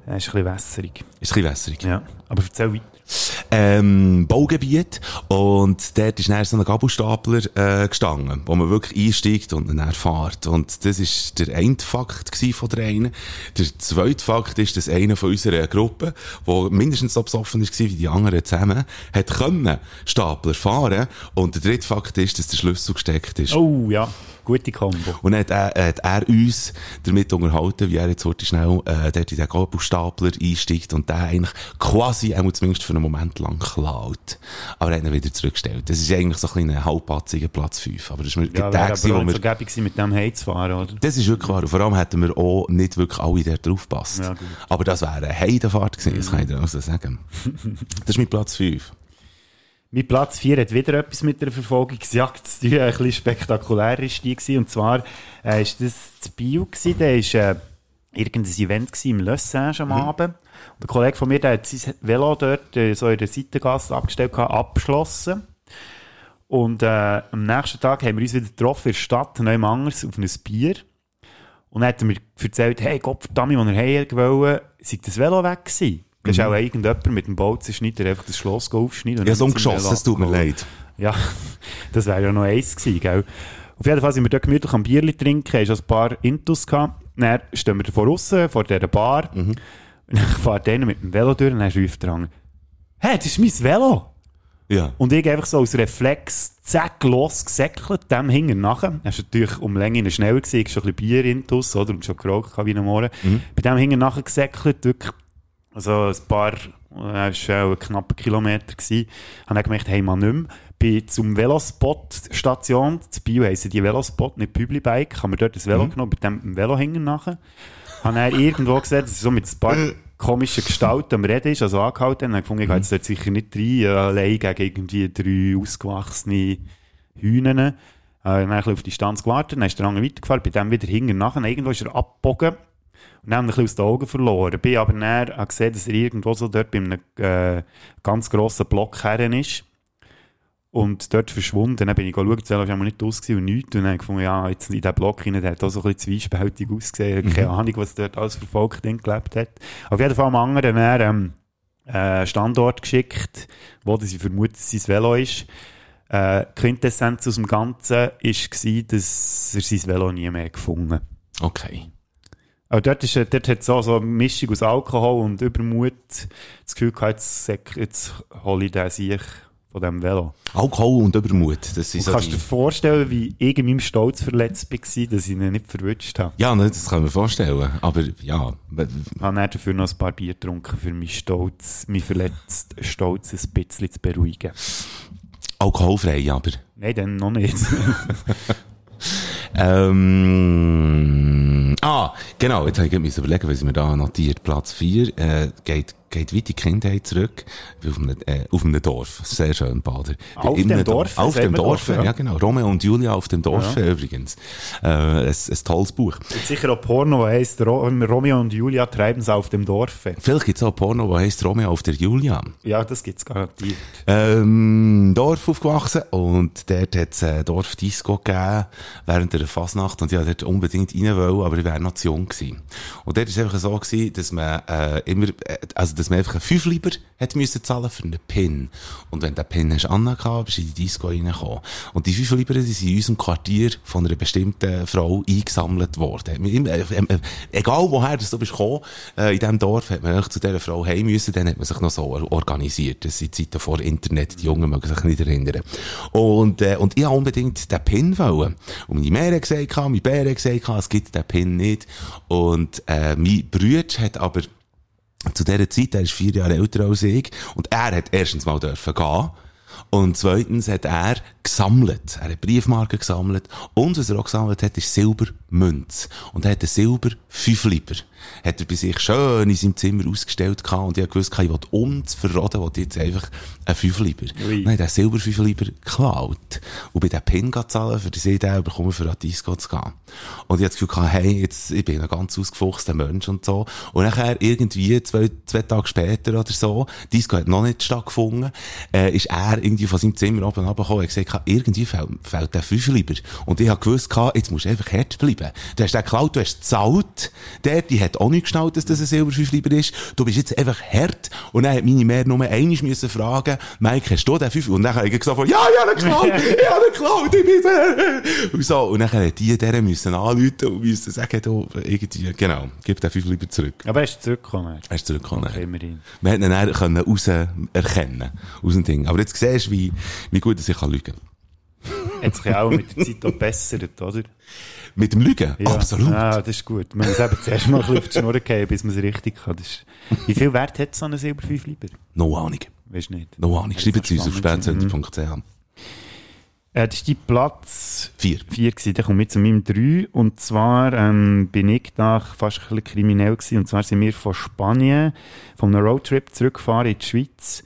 er ist ein bisschen wässerig. Ist ein bisschen wässrig. Ja. Aber erzähl weiter. Ähm, Baugebiet. Und dort ist dann so ein Gabelstapler äh, gestanden, wo man wirklich einsteigt und dann fährt. Und das ist der eine Fakt von der einen. Der zweite Fakt ist, dass einer von unserer Gruppe, der mindestens so besoffen war wie die anderen zusammen, hat können Stapler fahren. Und der dritte Fakt ist, dass der Schlüssel gesteckt ist. Oh, ja. Gute Kombo. Und dann hat er, hat er uns damit unterhalten, wie er jetzt heute schnell äh, dort in den Gabelstapler einsteigt und der eigentlich quasi, er zumindest für einen Moment lang klaut. Aber er hat ihn wieder zurückgestellt. Das ist eigentlich so ein kleiner halbpatziger Platz 5. Aber das ist mir Ja, der Tag, wo wir... so gäbig mit dem heimzufahren, oder? Das ist wirklich wahr. Und vor allem hätten wir auch nicht wirklich alle dort drauf gepasst. Ja. Aber das wäre eine Heidefahrt gewesen, das kann ich dir auch so sagen. das ist mein Platz 5. Mein Platz 4 hat wieder etwas mit der Verfolgungsjagd zu tun. Ein bisschen spektakulär ist die gewesen. Und zwar, äh, ist das das Bio gewesen. Da ist, äh, irgendein Event gewesen im Le Sage am Abend. Und ein Kollege von mir, der hat sein Velo dort, äh, so in der Seitengasse abgestellt gehabt, abgeschlossen. Und, äh, am nächsten Tag haben wir uns wieder getroffen in der Stadt, neu anders, auf ein Bier. Und dann hat er mir erzählt, hey, Gott verdammt, als er heim wollte, sei das Velo weg gewesen. Da ist auch irgendjemand mit dem Bolzenschneider einfach das Schloss aufschneiden. Ja, so ein Geschoss, das tut mir leid. Ja, [laughs] das wäre ja noch eins gewesen, gell? Auf jeden Fall sind wir dort gemütlich am Bierli trinken, haben schon ein paar Intus gehabt. Dann stehen wir vor aussen, vor dieser Bar. Mhm. Und dann fährt einer mit dem Velo durch und dann ruft er an, hey, das ist mein Velo! Ja. Und ich einfach so aus Reflex, zack, losgesäckelt, dem hinten nachher. Er ist natürlich um Länge schneller gewesen, ich schon ein bisschen Bier intus, oder? Und schon geraucht wie am Morgen. Bei dem hinten nachher gesäckelt, wirklich, also ein paar, äh, es war ein knapper Kilometer gewesen. Habe dann gemerkt, hey, man nicht mehr. Bin zum Velospot-Station, zu Bio heissen die Velospot, nicht Publibike, haben wir dort das Velo genommen, bei dem Velo hinten nachher. Habe dann irgendwo gesehen, dass er so mit ein paar komischen Gestalten am Reden ist, also angehalten. Und gefunden, ich gehe jetzt dort sicher nicht rein, äh, allein gegen irgendwie drei ausgewachsene Hühnen. Äh, dann bisschen auf die Distanz gewartet, dann ist der andere weitergefahren, bei dem wieder hinten nachher. Irgendwo ist er abgebogen und dann ein bisschen aus den Augen verloren. Bin aber habe gesehen, dass er irgendwo so dort bei einem äh, ganz grossen Block herren ist. Und dort verschwunden. Dann bin ich geschaut, Velo war nicht aus gewesen und nichts. Und dann habe ich gefunden, ja, jetzt in diesem Block hinein, der hat auch so ein bisschen zwiespältig ausgesehen. Keine Ahnung, was dort alles für Volk drin gelebt hat. Auf jeden Fall am anderen dann, ähm, äh, Standort geschickt, wo sie vermutet, dass sein Velo ist. Äh, Quintessenz aus dem Ganzen war, dass er sein Velo nie mehr gefunden hat. Okay. Aber dort, ist, äh, dort hat es auch so eine Mischung aus Alkohol und Übermut das Gefühl gehabt, jetzt, jetzt hole ich den sich von diesem Velo. Alkohol und Übermut, das sind so kannst du die... dir vorstellen, wie ich in meinem Stolz verletzt war, dass ich ihn nicht verwünscht habe? Ja, ne, das kann ich mir vorstellen. Aber ja, Ich habe dafür noch ein paar Bier getrunken, für meinen Stolz, meinen verletzten Stolz ein bisschen zu beruhigen. alkoholfrei, aber... Nein, dann noch nicht. [laughs] Ähm, ah, genau, jetzt habe ich müssen überlegen, was mir da notiert. Platz 4 äh, geht, geht weit in die Kindheit zurück. Auf einem, äh, auf einem Dorf. Sehr schön, Bader. Auf dem einem Dorf, Auf dem Dorf, ja. ja. genau. Romeo und Julia auf dem Dorf übrigens. Äh, ein, ein tolles Buch. Gibt sicher auch Porno, der heisst Ro Romeo und Julia treiben es auf dem Dorfe. Vielleicht gibt es auch Porno, das heisst Romeo auf der Julia. Ja, das gibt es garantiert. Ähm, Dorf aufgewachsen und dort hat es ein Dorfdisco gegeben während der Fasnacht und ich wollte dort unbedingt rein wollen, aber ich wäre noch zu jung gewesen. Und dort war es einfach so gewesen, dass man äh, immer, äh, also dass man einfach einen Fünfliber hat müssen zahlen für einen Pin. Und wenn du den Pin hast angehabt, bist du in die Disco reingekommen. Und die Fünfliber, die sind in unserem Quartier von einer bestimmten Frau eingesammelt worden. Immer- äh, äh, Egal woher du bist gekommen, äh, in diesem Dorf hat man zu dieser Frau heim müssen, dann hat man sich noch so or- organisiert. Das sind Zeiten vor Internet, die Jungen mögen sich nicht erinnern. Und, äh, und ich wollte unbedingt den Pin wollen. Und meine hat gesagt, meine Bär hat gesagt, es gibt den Pin nicht. Und äh, mein Bruder hat aber zu dieser Zeit, er ist vier Jahre älter als ich, und er hat erstens mal dürfen gehen. Und zweitens hat er gesammelt. Er hat Briefmarken gesammelt. Und was er auch gesammelt hat, ist Silbermünz. Und er hat einen Silber Fünfliber. Hat er bei sich schön in seinem Zimmer ausgestellt gehabt. Und ich gewusst, ich will uns verraten, will jetzt einfach einen Fünfliber. Ui. Dann hat er Silber Fünfliber geklaut. Und bei den Pin zahlen, für den ich den bekomme, für an die Disco zu gehen. Und ich hatte das Gefühl gehabt, hey, jetzt, ich bin ein ganz ausgefuchster Mensch und so. Und nachher irgendwie zwei, zwei Tage später oder so, die Disco hat noch nicht stattgefunden, äh, ist er irgendwie von seinem Zimmer oben runtergekommen und gesagt, irgendwie fehlt, fehlt der Fünfer lieber. Und ich habe gewusst, jetzt musst du einfach hart bleiben. Du hast den geklaut, du hast gezahlt. Der, die hat auch nicht geschnallt, dass das ein Silberfünf lieber ist. Du bist jetzt einfach hart. Und dann hat meine Mehr nur einmal müssen fragen, Mike, hast du den Fünfer? Und dann habe ich gesagt, ja, ja, ich habe ihn geklaut, [laughs] ich habe ihn geklaut, ich bin der. Und so. Und dann hat die deren müssen anrufen und müssen sagen, du, irgendwie, genau, gib den Fünfer lieber zurück. Aber er ist zurückgekommen. Er ist zurückgekommen. Okay, immerhin. Man hat ihn dann können raus erkennen, aus dem Ding. Aber jetzt siehst du, wie, wie gut dass ich kann lügen Hat sich auch mit der Zeit auch [laughs] gebessert, oder? Mit dem Lügen? Ja. Absolut. Ja, das ist gut. Man muss eben zuerst mal ein bisschen auf die Schnur gehen, bis man es richtig kann. Ist... Wie viel Wert hat so ein Silberfünf lieber? No Ahnung. Weißt du nicht? No Ahnung. Schreibt es uns auf spannend. spätzender.ch. Äh, das war die Platz Vier. 4 gewesen. Dann komme ich zu meinem 3. Und zwar ähm, bin ich da fast ein bisschen kriminell gewesen. Und zwar sind wir von Spanien, von einem Roadtrip zurückgefahren in die Schweiz.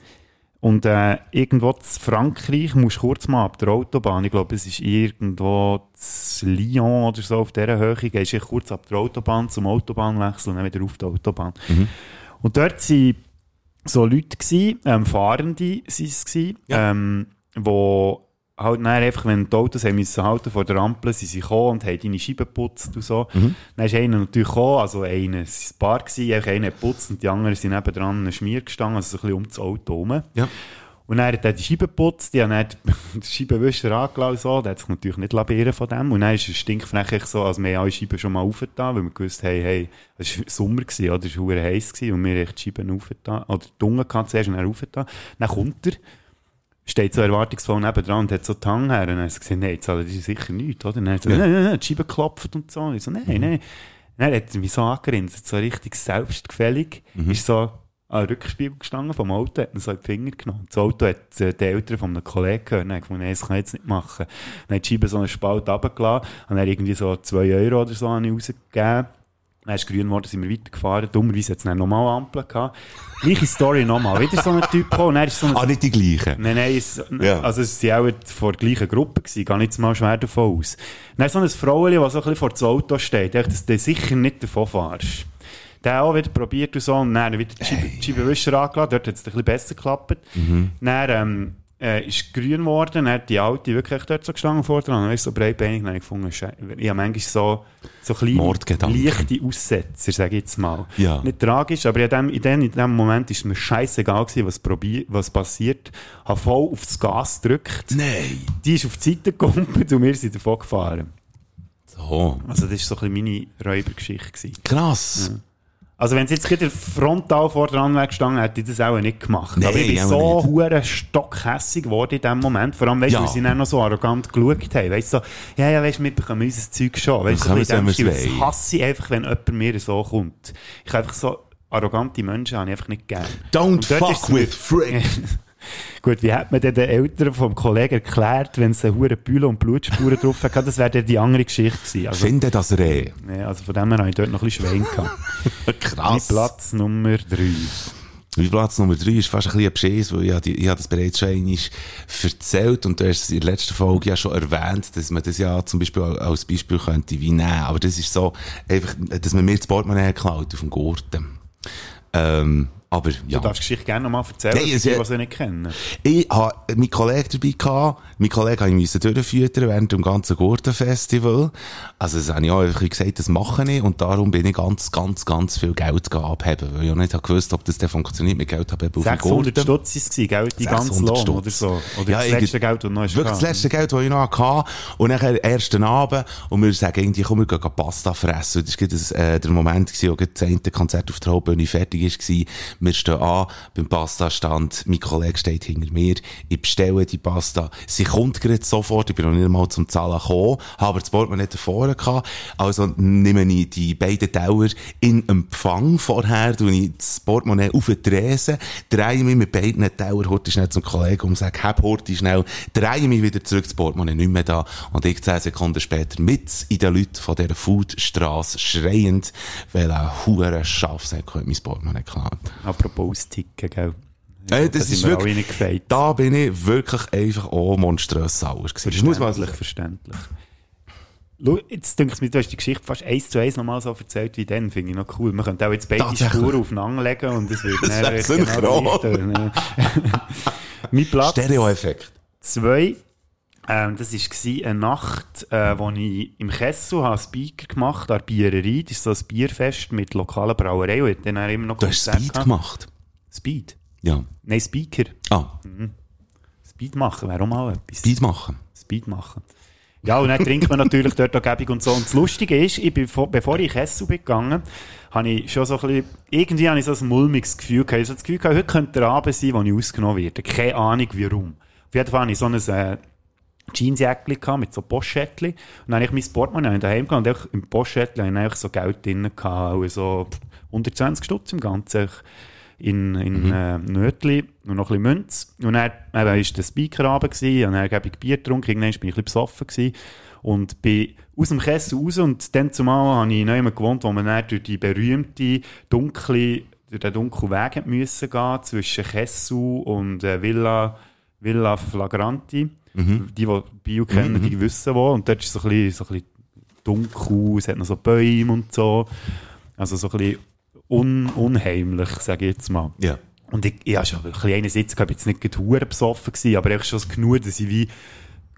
Und äh, irgendwo zu Frankreich musst du kurz mal ab der Autobahn, ich glaube, es ist irgendwo zu Lyon oder so auf dieser Höhe, gehst du kurz ab der Autobahn zum Autobahnwechsel und dann wieder auf die Autobahn. Und dort waren so Leute, gewesen, ähm, Fahrende sind es, gewesen, ähm, wo halt dann einfach, wenn die Autos haben müssen halten vor der Ampel, sind sie gekommen und haben deine Scheiben geputzt und so. Dann ist einer natürlich gekommen, also einer, es war ein Paar gewesen, einfach einer hat geputzt und die anderen sind nebendran einen Schmier gestanden, also so ein bisschen um das Auto herum. Ja. Und dann hat er die Scheibe geputzt, die haben dann [laughs] den Scheibenwischer angelassen, so, der hat sich natürlich nicht labieren von dem. Und dann ist es stinkfrech echt so, als wir alle Scheiben schon mal aufgetan, weil wir gewusst haben, hey, es war Sommer gewesen, oder? Es war heiß gewesen, und wir haben die Scheiben aufgetan, oder die Unge gehabt zuerst und dann aufgetan. Dann kommt er, steht so erwartungsvoll nebendran und hat so die Hand her. Und dann hat er gesagt, nein, jetzt zahlen die sicher nichts, oder? Und dann hat er so, nein, nein, nein, die Scheibe geklopft und so. Und ich so, nein, nein. Dann hat er mich so angerinst, so richtig selbstgefällig, ist so an den Rückspiegel gestanden vom Auto, hat ihn so in die Finger genommen. Das Auto hat äh, die Eltern von einem Kollegen gehört und hat gefunden, nein, das kann ich jetzt nicht machen. Dann hat die Scheibe so einen Spalt runtergelassen und dann irgendwie so 2 Euro oder so an ihn rausgegeben. Dann ist grün geworden, sind wir weitergefahren. Dummerweise hat es dann nochmal Ampel gehabt. Gleiche Story nochmal. Wieder so ein Typ gekommen dann ist so ein Ah, nicht die gleichen. Nein, nein, es, Ja. also es waren auch vor der gleichen Gruppe, gewesen, gar nicht mal schwer davon aus. Dann so ein Frauchen, das so ein bisschen vor das Auto steht, echt, dass du sicher nicht davon fahrst. Der auch wieder probiert und so, und dann wieder die Scheibe- die Scheibenwischer angelassen, dort hat es ein bisschen besser geklappt. Mhm. Dann ähm, äh, ist grün geworden, dann hat die Alte wirklich dort so gestanden vor dran, dann ist so breitbeinig, dann habe ich gefunden, Schei- ich habe manchmal so, so kleine, leichte Aussetzer, sage ich jetzt mal. Ja. Nicht tragisch, aber in dem, in dem, in dem Moment ist mir scheißegal gewesen, was, probier, was passiert. Habe voll aufs Gas gedrückt. Nein. Die ist auf die Seite gekumpelt und wir sind davon gefahren. So. Also das war so ein bisschen meine Räubergeschichte. Gewesen. Krass. Also wenn es jetzt gerade frontal vor dran wäre gestanden, hätte ich das auch nicht gemacht. Nein, aber ich bin so hure stockhässig geworden in dem Moment. Vor allem, weißt du, Ja. weil sie dann noch so arrogant geschaut haben. Weißt du, so, ja, ja, weißt du, wir bekommen unser Zeug schon. Weißt du, so in dem Stil. Das hasse ich einfach, wenn jemand mir so kommt. Ich habe einfach so arrogante Menschen habe ich einfach nicht gern. Don't fuck with Frick. [laughs] Gut, wie hat man denn den Eltern vom Kollegen erklärt, wenn es eine hure Bühle und Blutspuren drauf hat? Das wäre dann die andere Geschichte gewesen. Also, Finde das Reh. ja, also von dem her habe ich dort noch ein bisschen Schwein gehabt. [laughs] Krass. Platz Nummer 3. Mein Platz Nummer drei ist fast ein bisschen ein Beschiss, weil ich, habe ich habe das bereits schon einmal erzählt und du hast es in der letzten Folge ja schon erwähnt, dass man das ja zum Beispiel als Beispiel könnte wie nehmen. Aber das ist so, einfach, dass man mir das Portemonnaie klaut auf dem Gurten. Ähm, aber ja. Du darfst die Geschichte gerne nochmal erzählen, Nein, es- die, die sie nicht kennen. Ich hatte meinen Kollegen dabei gehabt. Mein Kollege musste ich durchfüttern während dem ganzen Gurtenfestival. Also, das habe ich auch einfach gesagt, das mache ich. Und darum bin ich ganz, ganz, ganz viel Geld abheben. Weil ich auch nicht gewusst, ob das dann funktioniert mit Geld abheben auf dem 600 Gurten. Stutz war es, gell? Die ganze 600 Lohn oder so. Oder Ja, das letzte Geld, das noch hast. Wirklich das letzte Geld, das ich noch hatte. Und nachher ersten Abend. Und wir sagen irgendwie, komm, wir gehen Pasta fressen. Und das war äh, der Moment, gewesen, wo das eine Konzert auf der Hauptbühne fertig war. Wir stehen an beim Pasta-Stand. Mein Kollege steht hinter mir. Ich bestelle die Pasta. Sie kommt gerade sofort. Ich bin noch nicht einmal zum Zahlen gekommen. Habe das Portemonnaie davor gehabt. Also nehme ich die beiden Teller in Empfang vorher, tue ich das Portemonnaie auf die Tresen, drehe mich mit beiden Tellern heute schnell zum Kollegen und sage, hab heute schnell, drehe mich wieder zurück, das Portemonnaie nicht mehr da. Und ich zehn Sekunden später mit in den Leuten von dieser Foodstrasse schreiend, weil ein hure Schafsäck hat mein Portemonnaie geklaut. Apropos austicken, gell? Äh, da das sind ist wirklich, da bin ich wirklich einfach auch monströs sauer gewesen. Das muss man Verständlich, verständlich. Jetzt denke ich mir, du hast die Geschichte fast eins zu eins nochmal so erzählt wie dann, finde ich noch cool. Man könnte auch jetzt beide. Spuren aufeinander legen und es wird [laughs] Das wäre echt genau synchron. ne? [laughs] mein Platz Stereo-Effekt. zwei, ähm, das war eine Nacht, äh, wo ich im Kessel habe Speaker gemacht an der Biererei. Das ist so ein Bierfest mit lokalen Brauereien. Und dann immer noch Du hast Speed gehabt. gemacht. Speed? Ja. Nein, Speaker. Ah, Speed machen wäre auch mal etwas. Speed machen. Speed machen. Ja, und dann trinkt man natürlich dort auch gäbig und so. Und das Lustige ist, ich bin, vor- bevor ich in Kessel bin gegangen, habe ich schon so ein bisschen, irgendwie habe ich so ein mulmiges Gefühl gehabt. Ich habe so das Gefühl gehabt, heute könnte der Abend sein, wo ich ausgenommen werde. Keine Ahnung, warum. Auf jeden Fall hatte ich so ein, äh, Jeansjäckchen mit so Poschettchen. Und dann habe ich mein Portemonnaie daheim gehabt und im Poschettchen habe ich so Geld drin gehabt. Also pff, 120 Stutz im Ganzen. In, in äh, Nötli und noch ein bisschen Münz. Und dann eben, war der Speaker runter gewesen, und dann habe ich Bier getrunken, irgendwann bin ich ein bisschen besoffen gewesen. Und bin aus dem Kessel raus und dann zumal habe ich noch gewohnt, wo man dann durch die berühmte, dunkle, durch den dunklen Weg müssen gehen, zwischen Kessel und äh, Villa, Villa Flagranti. Die, die Bio kennen, die wissen wo. Und dort ist es so ein bisschen, so ein bisschen dunkel, es hat noch so Bäume und so. Also so ein bisschen un unheimlich, sage ich jetzt mal. Ja. Und ich, ich hatte schon ein bisschen einen Sitz ich war jetzt nicht gerade besoffen, gewesen, aber ich schon genug, dass ich wie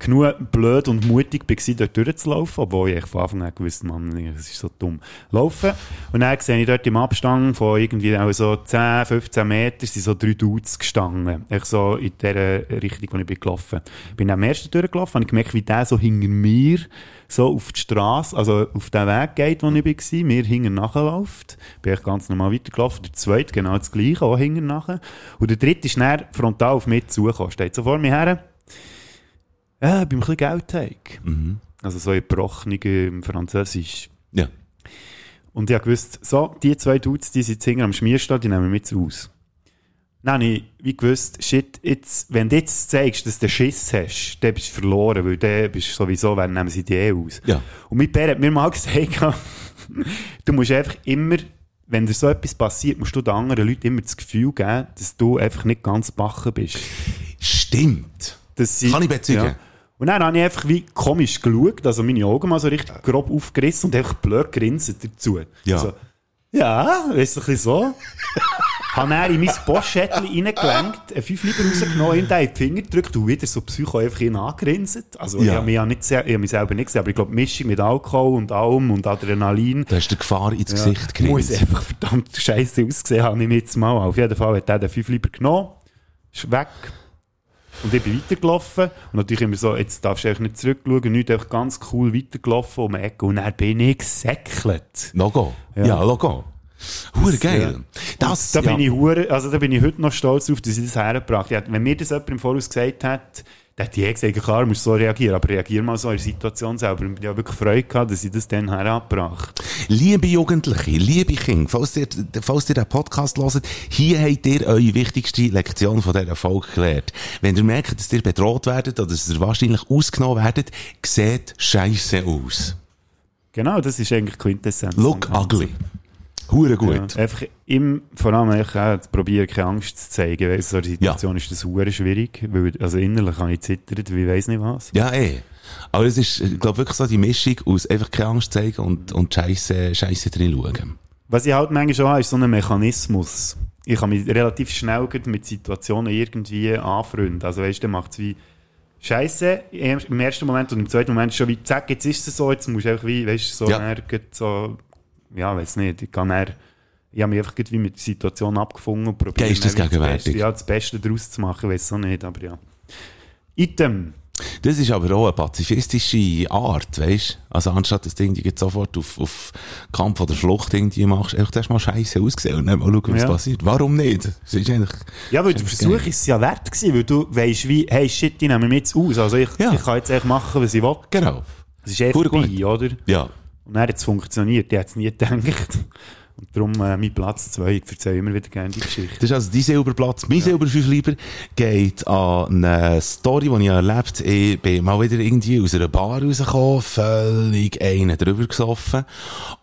genug blöd und mutig war, dort durchzulaufen, obwohl ich von Anfang an gewusst Mann, das ist so dumm. Laufen. Und dann sehe ich dort im Abstand von irgendwie auch so 10, 15 Metern sind so drei Dudes gestanden. Ich so in der Richtung, wo ich bin gelaufen. Bin am ersten durchgelaufen, habe ich gemerkt, wie der so hinter mir so auf die Straße, also auf den Weg geht, wo ich war, mir hinten nachläuft. Bin ich ganz normal weitergelaufen. Der zweite genau das gleiche, auch hinten nachher. Und der dritte ist dann frontal auf mich zugekommen. Steht so vor mir her. Ja, beim bisschen Geld haben. Also so in gebrochenem Französisch. Ja. Und ich habe gewusst, so, die zwei Dudes, die sind hinten am Schmierstall, die nehmen wir jetzt aus. Dann habe ich wie gewusst, shit, jetzt, wenn du jetzt zeigst, dass du Schiss hast, dann bist du verloren, weil dann bist du sowieso, wenn nehmen sie die eh aus. Ja. Und mein Bär hat mir mal [laughs] gesagt, [laughs] du musst einfach immer, wenn dir so etwas passiert, musst du den anderen Leuten immer das Gefühl geben, dass du einfach nicht ganz bachen bist. Stimmt. Kann ich bezeugen. Und dann habe ich einfach wie komisch geschaut, also meine Augen mal so richtig grob aufgerissen und einfach blöd grinsen dazu. Ja. Also, ja, weißt du, ein bisschen so. [laughs] habe dann in mein Postschädchen reingelenkt, einen 5 Liter rausgenommen, ihm den in die Finger gedrückt und wieder so psycho einfach ihn angerinset. Also ich Ja. habe mich, ja nicht, ich habe mich selber nicht gesehen, aber ich glaube, Mischung mit Alkohol und allem und Adrenalin Da hast du die Gefahr ins Gesicht muss gerinst. einfach verdammt scheiße aussehen, habe ich jetzt mal. Auf jeden Fall hat er den 5 Liter genommen, ist weg. Und ich bin weitergelaufen. Und natürlich immer so, jetzt darfst du eigentlich nicht zurückschauen, nicht einfach ganz cool weitergelaufen um die Ecke. Und dann bin ich gesäckelt. Logo. Ja, Ja. Logo. Hure geil. Das, Da ja. bin ich hure, also da bin ich heute noch stolz auf, dass ich das hergebracht habe. Wenn mir das jemand im Voraus gesagt hat, dann hätte ich eh gesagt, klar, musst so reagieren, aber reagier mal so in der Situation selber. Ich habe wirklich Freude gehabt, dass ich das dann hergebracht Liebe Jugendliche, liebe Kinder, falls ihr, falls ihr den Podcast hört, hier habt ihr eure wichtigste Lektion von dieser Folge gelernt. Wenn ihr merkt, dass ihr bedroht werdet oder dass ihr wahrscheinlich ausgenommen werdet, sieht scheiße aus. Genau, das ist eigentlich Quintessenz. Look ugly. Hure gut. Ja, einfach im, vor allem eigentlich auch zu probieren, keine Angst zu zeigen, weil so einer Situation ist das hure schwierig, weil, also innerlich habe ich zittert, wie weiss nicht was. Ja, eh. Aber es ist, ich glaube wirklich so die Mischung aus einfach keine Angst zeigen und, und scheiße, scheiße drin schauen. Was ich halt manchmal schon habe, ist so ein Mechanismus. Ich kann mich relativ schnell mit Situationen irgendwie anfreunden. Also weißt du, macht es wie Scheiße im ersten Moment und im zweiten Moment schon wie, zack, jetzt ist es so, jetzt musst du einfach wie, weißt du, so, Ja. ja. so, ja, weiß nicht, ich kann eher, ich habe mich einfach wie mit der Situation abgefunden und probiert, das Beste, ja, das Beste daraus zu machen, weiß auch nicht, aber ja. Item. Das ist aber auch eine pazifistische Art, weißt Also anstatt irgendwie jetzt sofort auf, auf Kampf oder Flucht irgendwie machst, einfach erst mal scheiße ausgesehen und dann mal schauen, was Ja. passiert. Warum nicht? Das ist eigentlich, Ja, weil der Versuch geil. ist es ja wert gewesen, weil du weisst wie, hey shit, die nehmen mich jetzt aus. Also ich, Ja. ich kann jetzt echt machen, was ich will. genau. Es ist Pure vorbei, oder? Ja. Und dann hat es funktioniert. Ich hätte es nie gedacht. Und darum äh, mein Platz 2. Ich erzähle immer wieder gerne die Geschichte. Das ist also dein Silberplatz. Mein Silber 5 lieber geht an eine Story, die ich erlebt habe. Ich bin mal wieder irgendwie aus einer Bar rausgekommen, völlig einen drüber gesoffen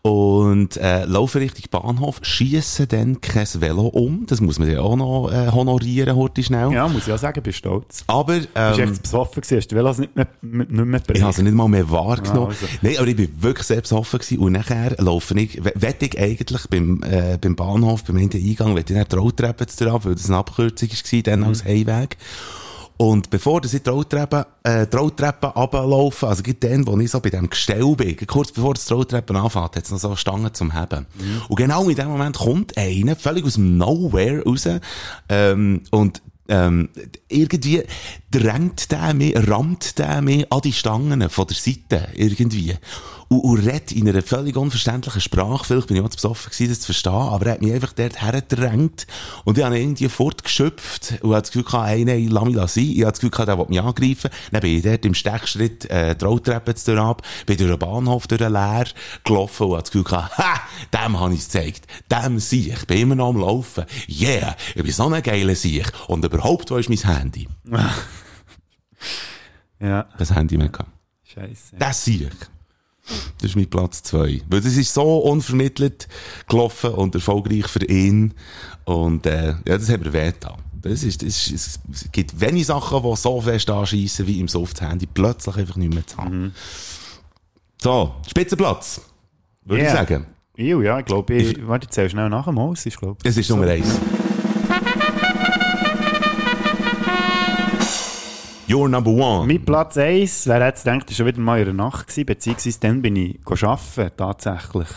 und äh, laufe Richtung Bahnhof, schiesse dann kein Velo um. Das muss man ja auch noch äh, honorieren, heute schnell. Ja, muss ich auch sagen, bin stolz. Aber Du bist ähm, echt besoffen gewesen, hast du Velos nicht mehr, nicht mehr ich habe sie nicht mal mehr wahrgenommen. Ah, also. Nein, aber ich bin wirklich sehr besoffen gewesen. Und nachher laufe ich, we- wette ich eigentlich eigentlich beim, äh, beim Bahnhof, beim Eingang, wenn ich dann die Rolltreppe zu dir ab, weil das eine Abkürzung war, dann als Heimweg. Und bevor ich die Rolltreppe, äh, die Rolltreppe runterlaufe, also gerade dann, wo ich so bei dem Gestell bin, kurz bevor das Rolltreppe anfängt, hat es noch so Stangen zum Heben. Und genau in dem Moment kommt einer, völlig aus dem Nowhere raus, ähm, und ähm, irgendwie drängt der mich, rammt der mich an die Stangen von der Seite, irgendwie. Und, und redet in einer völlig unverständlichen Sprache. Vielleicht bin ich auch zu besoffen gewesen, das zu verstehen, aber er hat mich einfach dort hergedrängt. Und ich habe irgendwie fortgeschöpft und habe das Gefühl gehabt, hey, nein, lass mich sein. Ich habe das Gefühl gehabt, der will mich angreifen. Dann bin ich dort im Stechschritt, äh, die Rolltreppe durch ab, bin durch den Bahnhof, durch den Leer gelaufen und habe das Gefühl gehabt, ha, dem habe ich es gezeigt. Dem Sieg. Ich bin immer noch am Laufen. Yeah, ich bin so ein geiler Sieg. Und überhaupt, wo ist mein Handy? [laughs] Ja, Das Handy mehr gehabt. scheiße. Das Sieg. Das ist mein Platz zwei. Weil das ist so unvermittelt gelaufen und erfolgreich für ihn. Und, äh, ja, das hat mir weh getan. Das ist, das ist, es gibt wenige Sachen, die so fest anschiessen, wie im Soft-Handy plötzlich einfach nicht mehr zu haben. So, Spitzenplatz. Würde Yeah. ich sagen. Ew, ja, ich glaube, ich, warte, ich zähle schnell nach dem Haus, ich glaube. Es ist Nummer eins. Your number one. Mit Platz 1, wer hätte gedacht, ist schon wieder mal in der Nacht gewesen, beziehungsweise dann bin ich arbeiten, tatsächlich.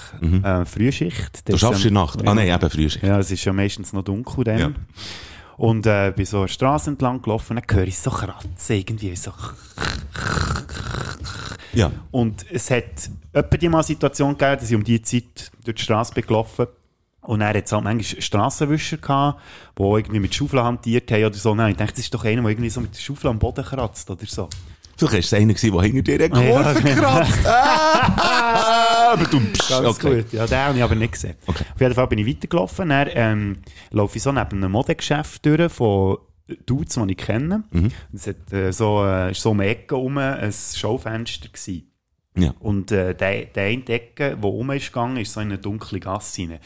Äh, Frühschicht. Mhm. Du schaffst in der Nacht. Ah, nein, eben Frühschicht. Ja, es ist ja meistens noch dunkel dann. Ja. Und äh, bin so eine Straße entlang gelaufen, dann höre ich so kratzen, irgendwie so. Ja. Und es hat etwa die mal eine Situation gegeben, dass ich um diese Zeit durch die Straße bin gelaufen und er hat halt manchmal Strassenwischer gehabt, die irgendwie mit Schaufeln hantiert haben oder so. Nein, ich dachte, das ist doch einer, der irgendwie so mit der Schaufel am Boden kratzt oder so. Vielleicht war es einer, gewesen, der hinter dir eine Ja, Kurve genau. kratzt. [laughs] Ah, aber du, psch, Ganz okay. gut. Ja, den habe ich aber nicht gesehen. Okay. Auf jeden Fall bin ich weitergelaufen. Dann ähm, laufe ich so neben einem Modegeschäft durch von Dudes, die ich kenne. Mhm. Es hat, äh, so, äh, ist so um die Ecke herum ein Schaufenster gewesen. Ja. Und äh, der, der eine Ecke, die um ist gegangen, ist so in eine dunkle Gasse rein.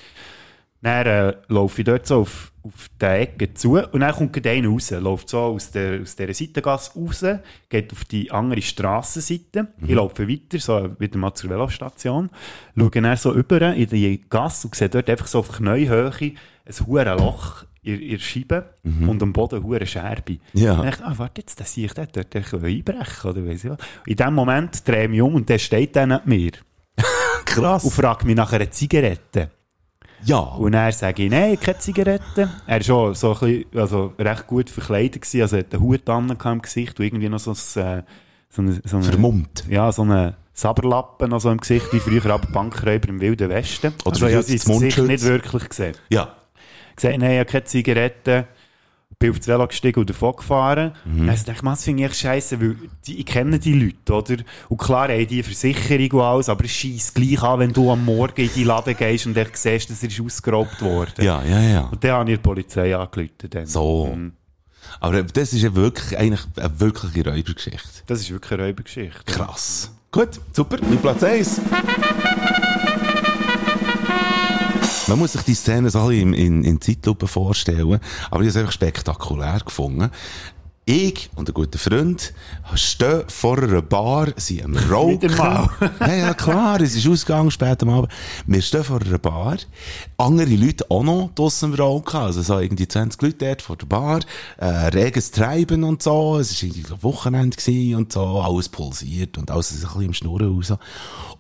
Dann äh, laufe ich dort so auf, auf die Ecke zu und dann kommt gerade einer raus, läuft so aus, der, aus dieser Seitengasse raus, geht auf die andere Strassenseite. Ich laufe weiter, so wieder mal zur Velostation, schaue dann so über in die Gasse und sehe dort einfach so auf Knäuhöhe ein hohes Loch in, in der Scheibe und am Boden eine hohe Scherbe. Ja. Und ich dachte, ah, warte, jetzt, das sehe ich dort, dort einbrechen, oder weiss ich was. In dem Moment drehe ich mich um und der steht dann neben mir [laughs] Krass. und fragt mich nach einer Zigarette. Ja. Und dann sage ich, nein, keine Zigarette. Er war schon so ein bisschen, also recht gut verkleidet gewesen, also er hat einen Hut an im Gesicht und irgendwie noch so ein, äh, so eine, so eine, Vermummt. ja, so einen Saberlappen noch so im Gesicht, wie früher aber Bankräuber im Wilden Westen. Oder also ich habe sein Gesicht nicht wirklich gesehen. Ja. Gesagt, nein, ich habe keine Zigarette. Bin auf das Velo gestiegen und davon gefahren. Mhm. Also dachte ich, das finde ich scheiße, weil die, ich kenne die Leute, oder? Und klar haben die Versicherung und alles, aber es scheisst gleich an, wenn du am Morgen in die Laden gehst und echt siehst, dass er ist ausgeraubt worden. Ja, ja, ja. Und dann habe ich die Polizei angerufen. Dann. So. Mhm. Aber das ist ja wirklich, eigentlich eine wirkliche Räubergeschichte. Das ist wirklich eine Räubergeschichte. Krass. Gut, super. Mein Platz 1. Man muss sich die Szene so in, in, in Zeitlupe vorstellen, aber ich habe es einfach spektakulär gefunden. Ich und ein guter Freund stehen vor einer Bar, sind am [laughs] Rauchen. Ja, ja, klar, es ist ausgegangen, spät am Abend. Wir stehen vor einer Bar. Andere Leute auch noch draussen am Rauchen. Also so irgendwie 20 Leute dort vor der Bar. Äh, reges Treiben und so. Es war irgendwie Wochenende und so. Alles pulsiert und alles ist ein bisschen im Schnurren raus.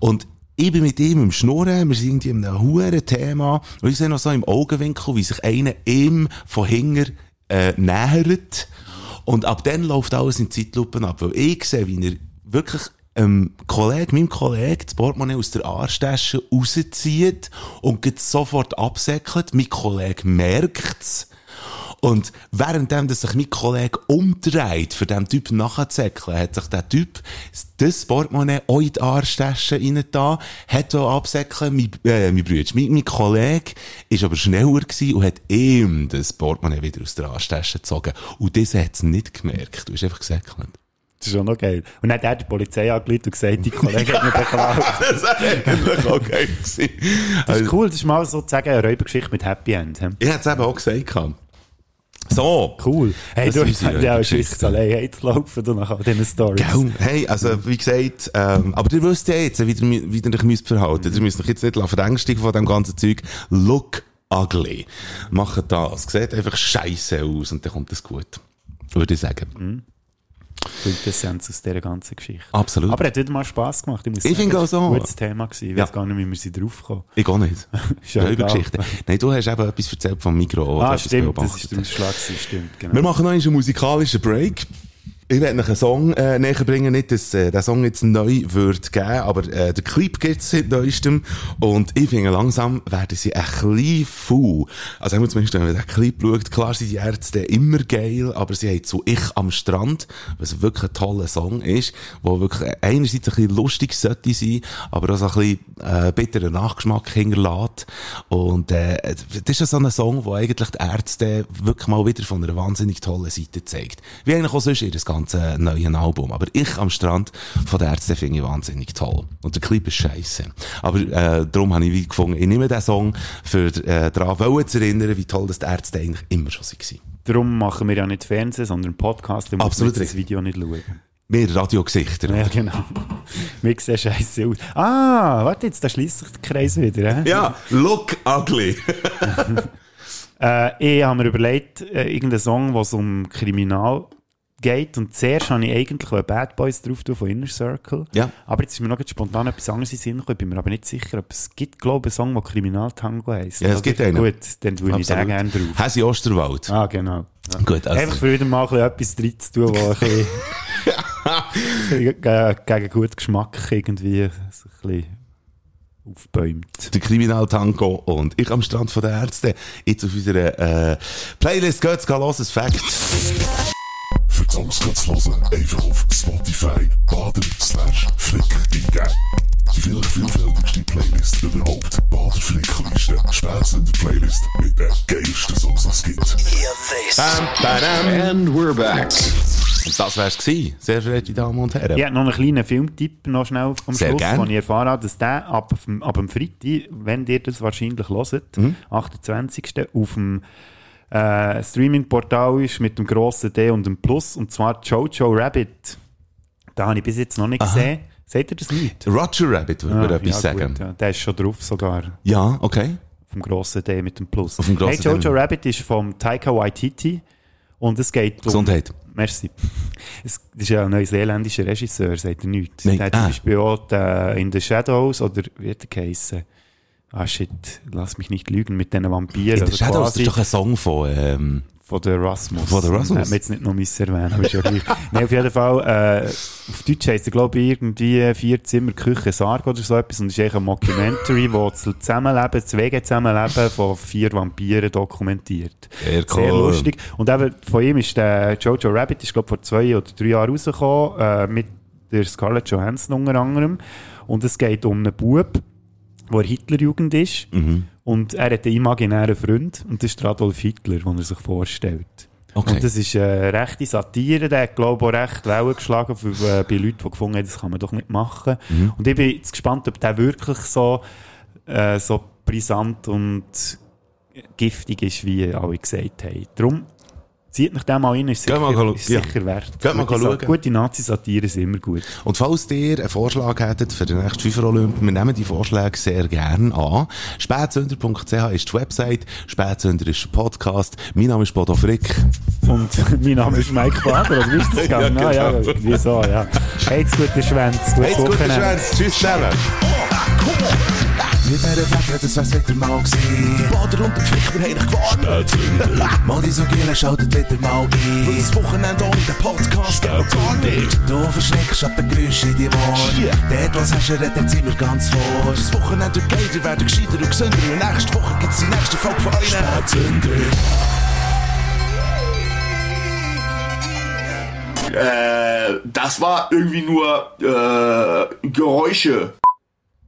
Und ich bin mit ihm im Schnurren, wir sind irgendwie in einem hohen Thema. Und ich sehe noch so im Augenwinkel, wie sich einer ihm von hinten äh, nähert. Und ab dann läuft alles in Zeitlupen ab, weil ich sehe, wie er wirklich ähm, Kollege, meinem Kollegen das Portemonnaie aus der Arschtasche rauszieht und geht sofort absäckelt. Mein Kollege merkt's. Und währenddem, dass sich mein Kollege umdreht, für den Typ nachzuzäckeln, hat sich der Typ das Portemonnaie auch in die Arschtasche rein da, hat auch absäckeln, mein, äh, mein Bruder, mein, mein Kollege ist aber schneller gewesen und hat ihm das Portemonnaie wieder aus der Arschtasche gezogen. Und das hat es nicht gemerkt. Du hast einfach gesäckelt. Das ist schon noch geil. Und dann hat er die Polizei angerufen und gesagt, die Kollege hat mich beklaut. [laughs] das war eigentlich auch geil gewesen. Das Also, ist cool, das ist mal sozusagen eine Räubergeschichte mit Happy End. Ich hätte es eben auch gesagt. So. Cool. Hey, Das du hast ja auch. Schiss allein zu laufen du nach all diesen Stories. Gell? Hey, also, wie gesagt, ähm, aber ihr wisst ja jetzt, wie ihr, wie ihr euch müsst verhalten. Ihr müsst euch jetzt nicht verängstigen von dem ganzen Zeug. Look ugly. Macht das. Sieht einfach scheiße aus und dann kommt es gut. Würde ich sagen. Quintessenz aus dieser ganzen Geschichte. Absolut. Aber es hat wieder mal Spass gemacht. Ich sagen, finde auch so. ein gutes Thema. Gewesen. Ich Ja. weiß gar nicht, wie wir sie draufkommen. Ich auch nicht. [laughs] Egal. Geschichte. Nein, du hast eben etwas erzählt vom Mikro. Ah, stimmt, das ist der Ausschlag. Stimmt, genau. Wir machen noch einen musikalischen Break. Ich werde noch einen Song äh, näher bringen, nicht, dass äh, der Song jetzt neu wird geben, aber äh, der Clip gibt's seit neuestem und ich finde langsam werden sie ein bisschen faul. Also ich zumindest, wenn man den Clip schaut, klar sind die Ärzte immer geil, aber sie haben zu «Ich am Strand», was wirklich ein toller Song ist, wo wirklich einerseits ein bisschen lustig sollte sein, aber auch so ein bisschen äh, bitteren Nachgeschmack hinterlässt und äh, das ist so ein Song, wo eigentlich die Ärzte wirklich mal wieder von einer wahnsinnig tollen Seite zeigt. Wie eigentlich auch sonst ihr das ganze neue Album. Aber ich am Strand von der Ärzte finde ich wahnsinnig toll. Und der Clip ist scheiße. Aber äh, darum habe ich wie gefunden, ich nehme diesen Song für äh, daran zu erinnern, wie toll das die Ärzte eigentlich immer schon waren. Darum machen wir ja nicht Fernsehen, sondern Podcast. Muss Absolut das. Video nicht schauen. Mehr Radiogesichter. Ja, genau. [laughs] Wir sehen scheiße aus. Ah, warte jetzt, da schließt sich der Kreis wieder. He? Ja, look ugly. [laughs] Äh, ich habe mir überlegt, äh, irgendeinen Song, wo es um Kriminal geht. Und zuerst habe ich eigentlich Bad Boys drauf tun von Inner Circle. Ja. Aber jetzt ist mir noch spontan etwas anderes in Sinn gekommen. Ich bin mir aber nicht sicher, ob es gibt, glaube ich, einen Song, der Kriminaltango heisst. Ja, es gibt einen. Gut, dann tue ich den gerne drauf. Hasi Osterwald. Ah, genau. Ja. Gut, also. Einfach für wieder mal etwas drin zu tun, wo ein bisschen, [laughs] gegen, guten Geschmack irgendwie so ein bisschen aufbäumt. der Kriminaltango und ich am Strand von der Ärzte. Jetzt auf unserer äh, Playlist geht's, geh los, ein Fact. Songs zu hören, einfach auf Spotify baden slash flick eingeben. Die vielleicht vielfältigste Playlist überhaupt. Bader Flickliste. Spätzünder Playlist mit den geilsten Songs, die es gibt. Bam, badam. And we're back. Und das wär's gewesen, sehr verehrte Damen und Herren. Ich habe noch einen kleinen Filmtipp noch schnell am Sehr Schluss, gern. wo ich erfahren habe, dass der ab, ab dem Freitag, wenn ihr das wahrscheinlich hört, Mhm. 28. auf dem äh, Streaming-Portal ist mit dem grossen D und dem Plus, und zwar Jojo Rabbit. Da habe ich bis jetzt noch nicht gesehen. Seht ihr das nicht? Roger Rabbit würde mir Ah, etwas ja, sagen. Gut, ja. Der ist schon drauf sogar. Ja, okay. Vom grossen D mit dem Plus. Auf dem grossen hey, Jojo D. Rabbit ist vom Taika Waititi und es geht um... Gesundheit. Merci. Es das ist ja ein neuseeländischer Regisseur, sagt er nichts. Nein, Der hat zum ah. Beispiel auch den In the Shadows oder wie hat der geheissen? Ah shit, lass mich nicht lügen mit diesen Vampiren. In der Also Shadows, ist doch ein Song von, ähm, von der Rasmus. Von der Rasmus? Hätten wir jetzt nicht noch müssen erwähnen, aber ist ja gleich. [laughs] Nein, auf jeden Fall, äh, auf Deutsch heisst er, glaube ich, irgendwie vier Zimmer Küche Sarg oder so etwas und ist eigentlich ein Mockumentary, wo das Zusammenleben, das Wege-Zusammenleben von vier Vampiren dokumentiert. Sehr Sehr cool. lustig. Und eben, von ihm ist der Jojo Rabbit, ist, glaube ich, vor zwei oder drei Jahren rausgekommen, äh, mit der Scarlett Johansson unter anderem. Und es geht um einen Bub, der Hitlerjugend ist. Mhm. Und er hat einen imaginären Freund. Und das ist Adolf Hitler, den er sich vorstellt. Okay. Und das ist eine rechte Satire. Der hat, glaube ich, auch recht Wellen geschlagen für, äh, bei Leuten, die gefunden haben, das kann man doch nicht machen. Mhm. Und ich bin jetzt gespannt, ob der wirklich so, äh, so brisant und giftig ist, wie alle gesagt haben. Darum zieht mich den mal rein, ist sicher, mal ist Ja. sicher wert. Geh mal Gute, schauen. Gute Nazi-Satire sind immer gut. Und falls ihr einen Vorschlag hättet für den nächsten FIFA Olymp, wir nehmen die Vorschläge sehr gerne an. Spätsünder.ch ist die Website, Spätsünder ist der Podcast. Mein Name ist Bodo Frick. Und [laughs] mein Name ist Mike Bader, oder wie ist das [laughs] gegangen? Ja, Ah, ja, genau. irgendwie so, ja. Heit's gute Schwänze, gutes Hey, guten Wochenende. Schwänz. Tschüss zusammen. Mit dieser Wette, das wär's wieder mal gewesen. Die Bader und der wir haben dich gewarnt. Spätzünder. Mal die so Giele, schaltet wieder mal ein. Weil das Wochenende ohne den Podcast geht gar nicht. Du verschreckst ab den Geräuschen in die Ohren. Dort, was hast du, redet sind wir ganz vor. Das Wochenende wird geiler, werden gescheiter und gesünder. Und nächste Woche gibt's die nächste Folge von euch. Spätzünder. Äh, das war irgendwie nur äh, Geräusche.